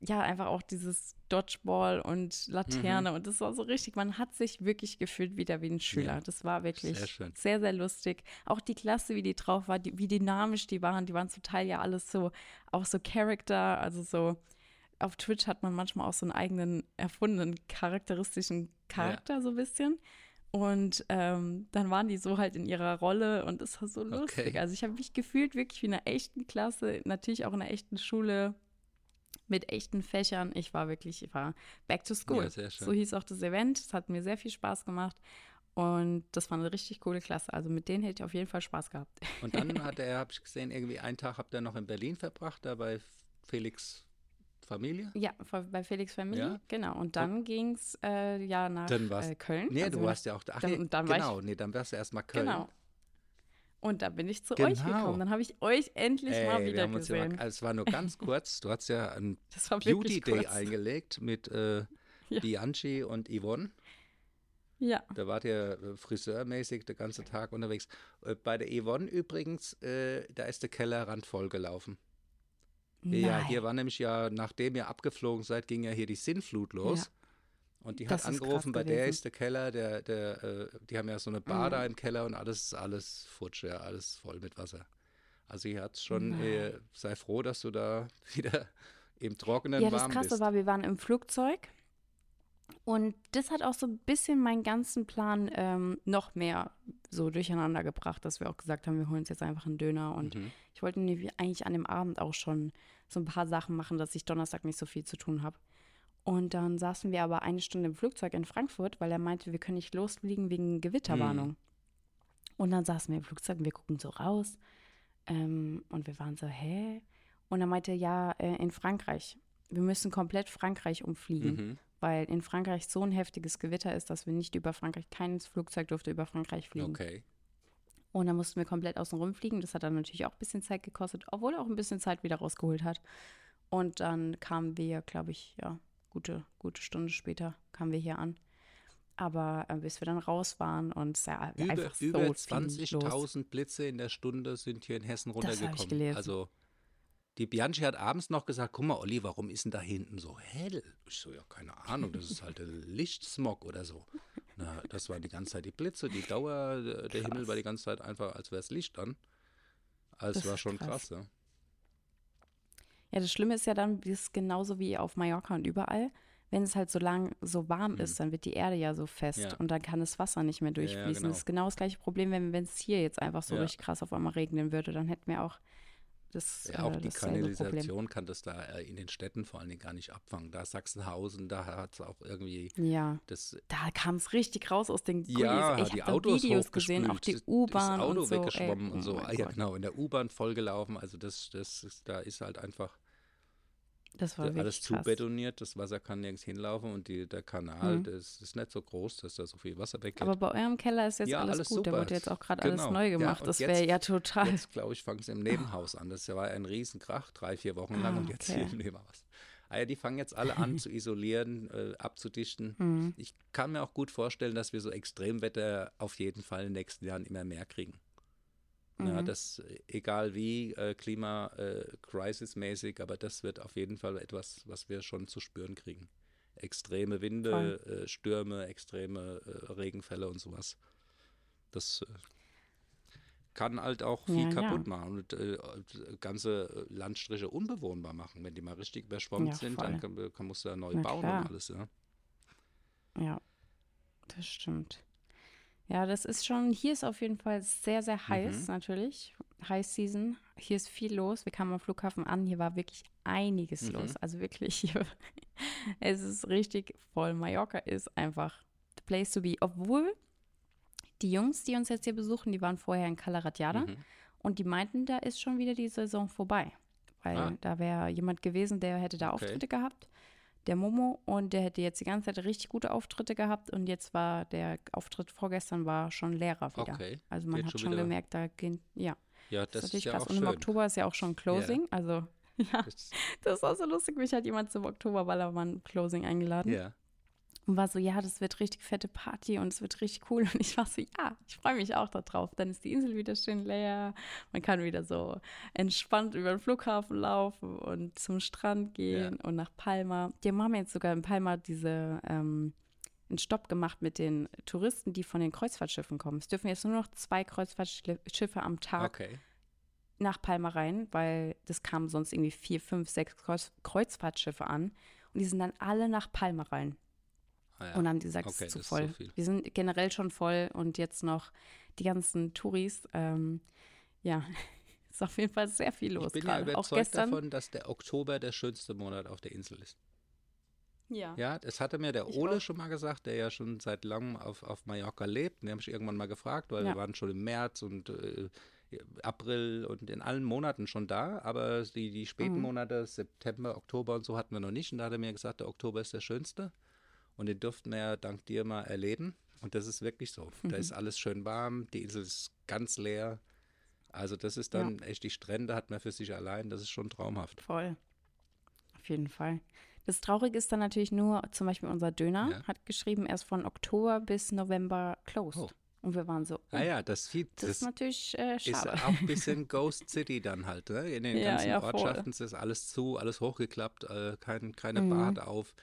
[SPEAKER 3] ja, einfach auch dieses Dodgeball und
[SPEAKER 2] Mhm.
[SPEAKER 3] Laterne und das war so richtig, man hat sich wirklich gefühlt wieder wie ein Schüler.
[SPEAKER 2] Ja,
[SPEAKER 3] das war wirklich
[SPEAKER 2] sehr
[SPEAKER 3] sehr, sehr lustig. Auch die Klasse, wie die drauf war, die, wie dynamisch die waren, die waren zum Teil ja alles so, auch so Charakter, also so, auf Twitch hat man manchmal auch so einen eigenen erfundenen charakteristischen Charakter, so ein bisschen. Und ähm, dann waren die so halt in ihrer Rolle und es war so lustig.
[SPEAKER 2] Okay.
[SPEAKER 3] Also ich habe mich gefühlt wirklich wie in einer echten Klasse, natürlich auch in einer echten Schule mit echten Fächern. Ich war wirklich, ich war back to school.
[SPEAKER 2] Ja, sehr schön.
[SPEAKER 3] So hieß auch das Event. Es hat mir sehr viel Spaß gemacht. Und das war eine richtig coole Klasse. Also mit denen hätte ich auf jeden Fall Spaß gehabt.
[SPEAKER 2] Und dann *laughs* hat er, habe ich gesehen, irgendwie einen Tag habt ihr noch in Berlin verbracht, da bei Felix Familie.
[SPEAKER 3] Ja, bei Felix Familie,
[SPEAKER 2] Ja.
[SPEAKER 3] genau. Und dann ging es äh, ja nach
[SPEAKER 2] Dann
[SPEAKER 3] äh, Köln.
[SPEAKER 2] Nee,
[SPEAKER 3] Also
[SPEAKER 2] du warst ja auch da. Ach,
[SPEAKER 3] dann-
[SPEAKER 2] nee,
[SPEAKER 3] dann war ich-
[SPEAKER 2] genau, nee, dann wärst du erstmal Köln.
[SPEAKER 3] Genau. Und da bin ich zu
[SPEAKER 2] Genau.
[SPEAKER 3] euch gekommen. Dann habe ich euch endlich mal
[SPEAKER 2] Ey, wir
[SPEAKER 3] wieder
[SPEAKER 2] ja
[SPEAKER 3] gesehen.
[SPEAKER 2] mal, also es war nur ganz *laughs* kurz. Du hast ja einen
[SPEAKER 3] war
[SPEAKER 2] Beauty Day
[SPEAKER 3] kurz.
[SPEAKER 2] eingelegt mit äh, *laughs*
[SPEAKER 3] Ja.
[SPEAKER 2] Bianchi und Yvonne.
[SPEAKER 3] Ja,
[SPEAKER 2] Da wart ihr äh, friseurmäßig den ganzen Tag unterwegs. Äh, Bei der Yvonne übrigens, äh, da ist der Keller randvoll gelaufen. Ja,
[SPEAKER 3] Nein.
[SPEAKER 2] hier war nämlich ja, nachdem ihr abgeflogen seid, ging ja hier die Sinnflut los. Und die
[SPEAKER 3] Das
[SPEAKER 2] hat angerufen, bei der ist der Keller, der, der, äh, die haben ja so eine Bar
[SPEAKER 3] Mhm.
[SPEAKER 2] da im Keller und alles ist alles futsch, ja, alles voll mit Wasser. Also hier hat's schon, äh, sei froh, dass du da *laughs* wieder im Trockenen
[SPEAKER 3] Ja, das
[SPEAKER 2] warm
[SPEAKER 3] Krasse
[SPEAKER 2] bist.
[SPEAKER 3] war, wir waren im Flugzeug und das hat auch so ein bisschen meinen ganzen Plan ähm, noch mehr so durcheinander gebracht, dass wir auch gesagt haben, wir holen uns jetzt einfach einen Döner und
[SPEAKER 2] Mhm.
[SPEAKER 3] ich wollte eigentlich an dem Abend auch schon so ein paar Sachen machen, dass ich Donnerstag nicht so viel zu tun habe. Und dann saßen wir aber eine Stunde im Flugzeug in Frankfurt, weil er meinte, wir können nicht losfliegen wegen Gewitterwarnung. Und dann saßen wir im Flugzeug und wir gucken so raus. Ähm, und wir waren so, hä? Und er meinte, ja, äh, in Frankreich. Wir müssen komplett Frankreich umfliegen,
[SPEAKER 2] Mhm.
[SPEAKER 3] weil in Frankreich so ein heftiges Gewitter ist, dass wir nicht über Frankreich, kein Flugzeug durfte über Frankreich fliegen.
[SPEAKER 2] Okay.
[SPEAKER 3] Und dann mussten wir komplett außen rum fliegen. Das hat dann natürlich auch ein bisschen Zeit gekostet, obwohl er auch ein bisschen Zeit wieder rausgeholt hat. Und dann kamen wir, glaube ich, ja, gute, gute Stunde später kamen wir hier an. Aber äh, bis wir dann raus waren und es ja
[SPEAKER 2] Über,
[SPEAKER 3] einfach so
[SPEAKER 2] über
[SPEAKER 3] viel los.
[SPEAKER 2] 20.000 Blitze in der Stunde sind hier in Hessen
[SPEAKER 3] Das hab ich
[SPEAKER 2] runtergekommen.
[SPEAKER 3] gelesen.
[SPEAKER 2] Also die Bianchi hat abends noch gesagt, guck mal, Olli, warum ist denn da hinten so hell? Ich so, ja, keine Ahnung, das ist halt *laughs* Lichtsmog oder so. Na, das waren die ganze Zeit die Blitze, die Dauer, der der Himmel war die ganze Zeit einfach, als wäre es Licht an. Also es
[SPEAKER 3] Das
[SPEAKER 2] war schon
[SPEAKER 3] krass.
[SPEAKER 2] krass, ja.
[SPEAKER 3] Ja, das Schlimme ist ja dann, wie es genauso wie auf Mallorca und überall, wenn es halt so lang so warm ist, dann wird die Erde ja so fest
[SPEAKER 2] Mhm. Ja.
[SPEAKER 3] und dann kann das Wasser nicht mehr durchfließen.
[SPEAKER 2] genau.
[SPEAKER 3] Das ist genau das gleiche Problem, wenn wenn es hier jetzt einfach so
[SPEAKER 2] Ja.
[SPEAKER 3] richtig krass auf einmal regnen würde, dann hätten wir auch das,
[SPEAKER 2] Ja, auch
[SPEAKER 3] äh,
[SPEAKER 2] die. Kanalisation kann das da äh, in den Städten vor allen Dingen gar nicht abfangen. Da Sachsenhausen, da hat es auch irgendwie
[SPEAKER 3] Ja,
[SPEAKER 2] das
[SPEAKER 3] da kam es richtig raus aus den Gullis.
[SPEAKER 2] Ja,
[SPEAKER 3] ich
[SPEAKER 2] die Autos
[SPEAKER 3] Videos gesehen, auch die U-Bahn
[SPEAKER 2] Das Auto
[SPEAKER 3] und so.
[SPEAKER 2] weggeschwommen
[SPEAKER 3] ey.
[SPEAKER 2] und so. Ah, ja, genau, in der U-Bahn vollgelaufen. Also das, das ist, da ist halt einfach
[SPEAKER 3] Das war
[SPEAKER 2] alles
[SPEAKER 3] wirklich krass.
[SPEAKER 2] zubetoniert. Das Wasser kann nirgends hinlaufen und die, der Kanal,
[SPEAKER 3] Mhm.
[SPEAKER 2] das ist nicht so groß, dass da so viel Wasser weggeht.
[SPEAKER 3] Aber bei eurem Keller ist jetzt
[SPEAKER 2] Ja,
[SPEAKER 3] alles,
[SPEAKER 2] alles
[SPEAKER 3] gut. Der
[SPEAKER 2] super.
[SPEAKER 3] wurde jetzt auch gerade
[SPEAKER 2] Genau.
[SPEAKER 3] alles neu
[SPEAKER 2] Ja,
[SPEAKER 3] gemacht.
[SPEAKER 2] und
[SPEAKER 3] das wäre ja total.
[SPEAKER 2] Jetzt, glaube ich, fangen sie im Nebenhaus an. Das war ein Riesenkrach, drei, vier Wochen lang
[SPEAKER 3] Ah,
[SPEAKER 2] und jetzt
[SPEAKER 3] okay.
[SPEAKER 2] hier im Nebenhaus. Ah ja, die fangen jetzt alle an *laughs* zu isolieren, äh, abzudichten.
[SPEAKER 3] Mhm.
[SPEAKER 2] Ich kann mir auch gut vorstellen, dass wir so Extremwetter auf jeden Fall in den nächsten Jahren immer mehr kriegen. Ja,
[SPEAKER 3] Mhm.
[SPEAKER 2] das, äh, egal wie, äh, Klima-Crisis-mäßig, aber das wird auf jeden Fall etwas, was wir schon zu spüren kriegen. Extreme Winde, äh, Stürme, extreme äh, Regenfälle und sowas. Das äh, kann halt auch viel
[SPEAKER 3] Ja, ja.
[SPEAKER 2] kaputt machen und äh, ganze Landstriche unbewohnbar machen. Wenn die mal richtig überschwemmt
[SPEAKER 3] Ja,
[SPEAKER 2] sind, dann kann, kann, musst du da neu
[SPEAKER 3] Na
[SPEAKER 2] bauen
[SPEAKER 3] klar.
[SPEAKER 2] und alles. Ja.
[SPEAKER 3] Ja, das stimmt. Ja, das ist schon, hier ist auf jeden Fall sehr, sehr heiß,
[SPEAKER 2] Mhm.
[SPEAKER 3] natürlich. High Season. Hier ist viel los. Wir kamen am Flughafen an, hier war wirklich einiges
[SPEAKER 2] Mhm.
[SPEAKER 3] los. Also wirklich, hier, *laughs* es ist richtig voll. Mallorca ist einfach the place to be. Obwohl die Jungs, die uns jetzt hier besuchen, die waren vorher in Calaratiada
[SPEAKER 2] Mhm.
[SPEAKER 3] und die meinten, da ist schon wieder die Saison vorbei. Weil
[SPEAKER 2] Ah.
[SPEAKER 3] da wäre jemand gewesen, der hätte da
[SPEAKER 2] Okay.
[SPEAKER 3] Auftritte gehabt der Momo und der hätte jetzt die ganze Zeit richtig gute Auftritte gehabt und jetzt war der Auftritt vorgestern war schon leerer wieder.
[SPEAKER 2] Okay.
[SPEAKER 3] Also man
[SPEAKER 2] Geht
[SPEAKER 3] hat
[SPEAKER 2] schon
[SPEAKER 3] schon gemerkt, da gehen, ja,
[SPEAKER 2] Ja,
[SPEAKER 3] das,
[SPEAKER 2] das
[SPEAKER 3] ist natürlich
[SPEAKER 2] ja
[SPEAKER 3] krass.
[SPEAKER 2] auch
[SPEAKER 3] Und im
[SPEAKER 2] schön.
[SPEAKER 3] Oktober ist ja auch schon Closing, also *laughs* ja,
[SPEAKER 2] Das,
[SPEAKER 3] das ist auch so lustig. Mich hat jemand zum Oktoberballermann Closing eingeladen
[SPEAKER 2] ja.
[SPEAKER 3] Und war so, ja, das wird richtig fette Party und es wird richtig cool. *laughs* Und ich war so, ja, ich freue mich auch darauf. Dann ist die Insel wieder schön leer. Man kann wieder so entspannt über den Flughafen laufen und zum Strand gehen und nach Palma. Die haben jetzt sogar in Palma diese ähm, einen Stopp gemacht mit den Touristen, die von den Kreuzfahrtschiffen kommen. Es dürfen jetzt nur noch zwei Kreuzfahrtschiffe am Tag
[SPEAKER 2] Okay.
[SPEAKER 3] nach Palma rein, weil das kamen sonst irgendwie vier, fünf, sechs Kreuz Kreuzfahrtschiffe an. Und die sind dann alle nach Palma rein.
[SPEAKER 2] Ah, ja.
[SPEAKER 3] Und dann haben die gesagt, es
[SPEAKER 2] Okay,
[SPEAKER 3] ist zu
[SPEAKER 2] das ist so
[SPEAKER 3] voll.
[SPEAKER 2] viel.
[SPEAKER 3] Wir sind generell schon voll und jetzt noch die ganzen Touris. Ähm, ja, *laughs* ist auf jeden Fall sehr viel los
[SPEAKER 2] ich bin ja
[SPEAKER 3] gerade. Auch
[SPEAKER 2] überzeugt
[SPEAKER 3] gestern.
[SPEAKER 2] davon, dass der Oktober der schönste Monat auf der Insel ist.
[SPEAKER 3] ja.
[SPEAKER 2] Ja, das hatte mir der
[SPEAKER 3] Ich
[SPEAKER 2] Ole
[SPEAKER 3] auch.
[SPEAKER 2] schon mal gesagt, der ja schon seit langem auf, auf Mallorca lebt. Den habe ich irgendwann mal gefragt, weil
[SPEAKER 3] Ja.
[SPEAKER 2] wir waren schon im März und äh, April und in allen Monaten schon da, aber die, die späten
[SPEAKER 3] Mhm.
[SPEAKER 2] Monate, September, Oktober und so hatten wir noch nicht. Und da hat er mir gesagt, der Oktober ist der schönste. Und den durften wir ja dank dir mal erleben. Und das ist wirklich so. Da ist alles schön warm, die Insel ist ganz leer. Also das ist
[SPEAKER 3] Ja.
[SPEAKER 2] dann echt, die Strände hat man für sich allein, das ist schon traumhaft.
[SPEAKER 3] Voll. Auf jeden Fall. Das Traurige ist dann natürlich nur, zum Beispiel unser Döner
[SPEAKER 2] Ja.
[SPEAKER 3] hat geschrieben, erst von Oktober bis November closed.
[SPEAKER 2] Oh.
[SPEAKER 3] Und wir waren so, oh,
[SPEAKER 2] Ah ja, das, sieht,
[SPEAKER 3] das, ist natürlich äh,
[SPEAKER 2] ist
[SPEAKER 3] schade.
[SPEAKER 2] auch ein bisschen *laughs* Ghost City dann halt. Ne? In den
[SPEAKER 3] Ja,
[SPEAKER 2] ganzen
[SPEAKER 3] ja, voll.
[SPEAKER 2] Ortschaften ist alles zu, alles hochgeklappt, äh, kein, keine
[SPEAKER 3] Mhm.
[SPEAKER 2] Bade auf.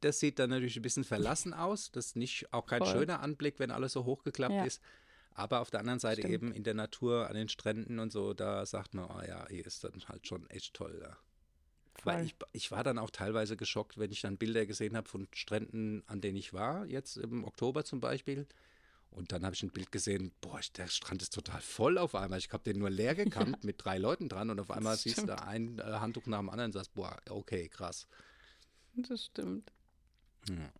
[SPEAKER 2] Das sieht dann natürlich ein bisschen verlassen aus. Das ist nicht auch kein
[SPEAKER 3] Voll.
[SPEAKER 2] schöner Anblick, wenn alles so hochgeklappt
[SPEAKER 3] Ja.
[SPEAKER 2] ist. Aber auf der anderen Seite
[SPEAKER 3] Stimmt.
[SPEAKER 2] eben in der Natur, an den Stränden und so, da sagt man, oh ja, hier ist dann halt schon echt toll. Ja. Weil ich, ich war dann auch teilweise geschockt, wenn ich dann Bilder gesehen habe von Stränden, an denen ich war, jetzt im Oktober zum Beispiel. Und dann habe ich ein Bild gesehen, boah, der Strand ist total voll auf einmal. Ich habe den nur leer gekannt *laughs* mit drei Leuten dran und auf einmal siehst du da ein äh, Handtuch nach dem anderen und sagst, boah, okay, krass.
[SPEAKER 3] Das stimmt.
[SPEAKER 2] Ja.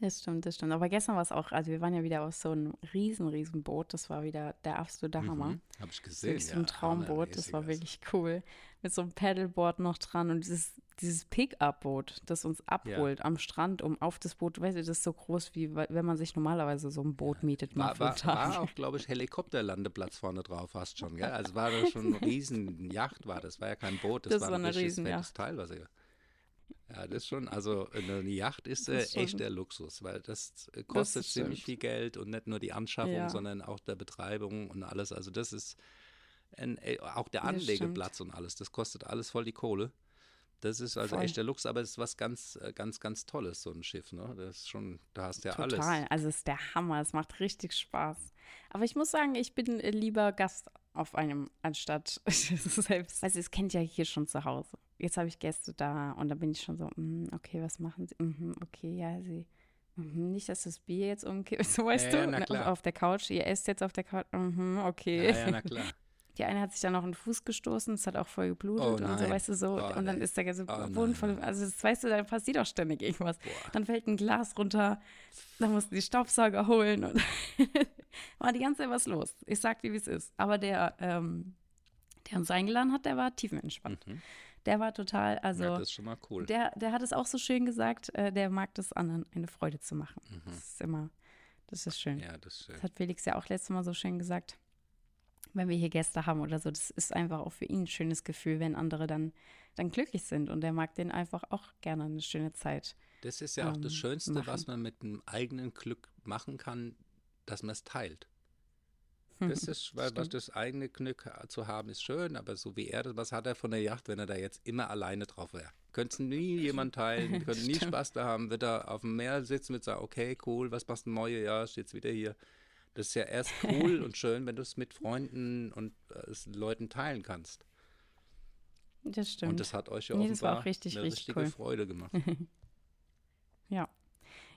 [SPEAKER 3] Das stimmt, das stimmt. Aber gestern war es auch, also wir waren ja wieder auf so einem riesen, riesen Boot. Das war wieder der absolute Hammer.
[SPEAKER 2] Mhm. Habe ich gesehen.
[SPEAKER 3] Wirklich so ein Traumboot. Das war wirklich cool. Mit so einem Paddleboard noch dran und dieses, dieses Pick-up-Boot, das uns abholt ja. am Strand, um auf das Boot, weißt du, das ist so groß, wie wenn man sich normalerweise so ein Boot mietet.
[SPEAKER 2] War, war, war, auch, glaube ich, Helikopterlandeplatz vorne drauf fast schon, gell? Also war das schon eine *laughs* riesen Yacht, war das. War ja kein Boot, das, das war, war ein riesen Teil, was ihr ja, das ist schon, also eine Yacht ist, äh, ist echt der Luxus, weil das äh, kostet das ziemlich viel Geld und nicht nur die Anschaffung, ja. sondern auch der Betreibung und alles. Also das ist ein, äh, auch der Anlegeplatz und alles, das kostet alles voll die Kohle. Das ist also voll. echt der Luxus, aber es ist was ganz, äh, ganz, ganz Tolles, so ein Schiff, ne? Das ist schon, da hast du ja
[SPEAKER 3] Total.
[SPEAKER 2] alles.
[SPEAKER 3] Total, also es ist der Hammer, es macht richtig Spaß. Aber ich muss sagen, ich bin lieber Gast auf einem, anstatt *laughs* selbst. Also es kennt ja hier schon zu Hause. Jetzt habe ich Gäste da und da bin ich schon so, mm, okay, was machen sie? Mm, okay, ja, sie. Mm, nicht, dass das Bier jetzt umkippt, *laughs* so weißt ja, du, ja, na, auf der Couch. Ihr esst jetzt auf der Couch, mhm, okay.
[SPEAKER 2] Ja, ja, na klar. *laughs*
[SPEAKER 3] Die eine hat sich dann noch einen Fuß gestoßen, es hat auch voll geblutet oh, und so, weißt du, so. Oh, und dann ist der ganze oh, Boden voll. Also, das weißt du, da passiert auch ständig irgendwas. Boah. Dann fällt ein Glas runter, dann mussten die Staubsauger holen und *laughs* war die ganze Zeit was los. Ich sag dir, wie es ist. Aber der, ähm, der uns eingeladen hat, der war tiefenentspannt. Mhm. Der war total, also. Ja,
[SPEAKER 2] das ist schon mal cool.
[SPEAKER 3] Der, der hat es auch so schön gesagt, äh, der mag das anderen eine Freude zu machen. Mhm. Das ist immer, das ist schön.
[SPEAKER 2] Ja, das ist schön.
[SPEAKER 3] Das hat Felix ja auch letztes Mal so schön gesagt wenn wir hier Gäste haben oder so, das ist einfach auch für ihn ein schönes Gefühl, wenn andere dann, dann glücklich sind und er mag denen einfach auch gerne eine schöne Zeit.
[SPEAKER 2] Das ist ja ähm, auch das ähm, Schönste, machen. was man mit einem eigenen Glück machen kann, dass man es teilt. Das ist, weil was das eigene Glück zu haben, ist schön, aber so wie er, was hat er von der Yacht, wenn er da jetzt immer alleine drauf wäre? Könnte nie *laughs* jemand teilen, *laughs* könnte nie Spaß da haben, wird er auf dem Meer sitzen, wird sagen, okay, cool, was machst du neue? Ja, steht's wieder hier. Das ist ja erst *laughs* cool und schön, wenn du es mit Freunden und äh, Leuten teilen kannst.
[SPEAKER 3] Das stimmt.
[SPEAKER 2] Und das hat euch ja nee, offenbar richtig, eine richtig richtige cool. Freude gemacht. *laughs*
[SPEAKER 3] ja.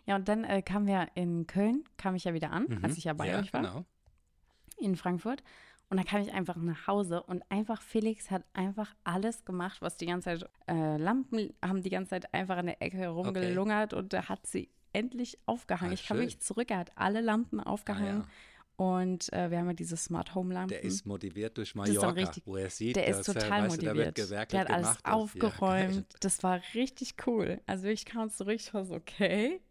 [SPEAKER 3] Ja, und dann äh, kamen wir in Köln, kam ich ja wieder an, mhm. als ich ja bei ja, euch war. Genau. In Frankfurt. Und dann kam ich einfach nach Hause und einfach Felix hat einfach alles gemacht, was die ganze Zeit, äh, Lampen haben die ganze Zeit einfach in der Ecke herumgelungert okay. und hat sie endlich aufgehangen. Ah, ich kam wirklich zurück, er hat alle Lampen aufgehangen. Ah, ja. Und äh, wir haben ja diese Smart Home Lampen.
[SPEAKER 2] Der ist motiviert durch Mallorca, richtig, wo er sieht,
[SPEAKER 3] der ist total er, motiviert. Der hat alles aufgeräumt. Ja, das war richtig cool. Also ich kam zurück, ich war so, okay,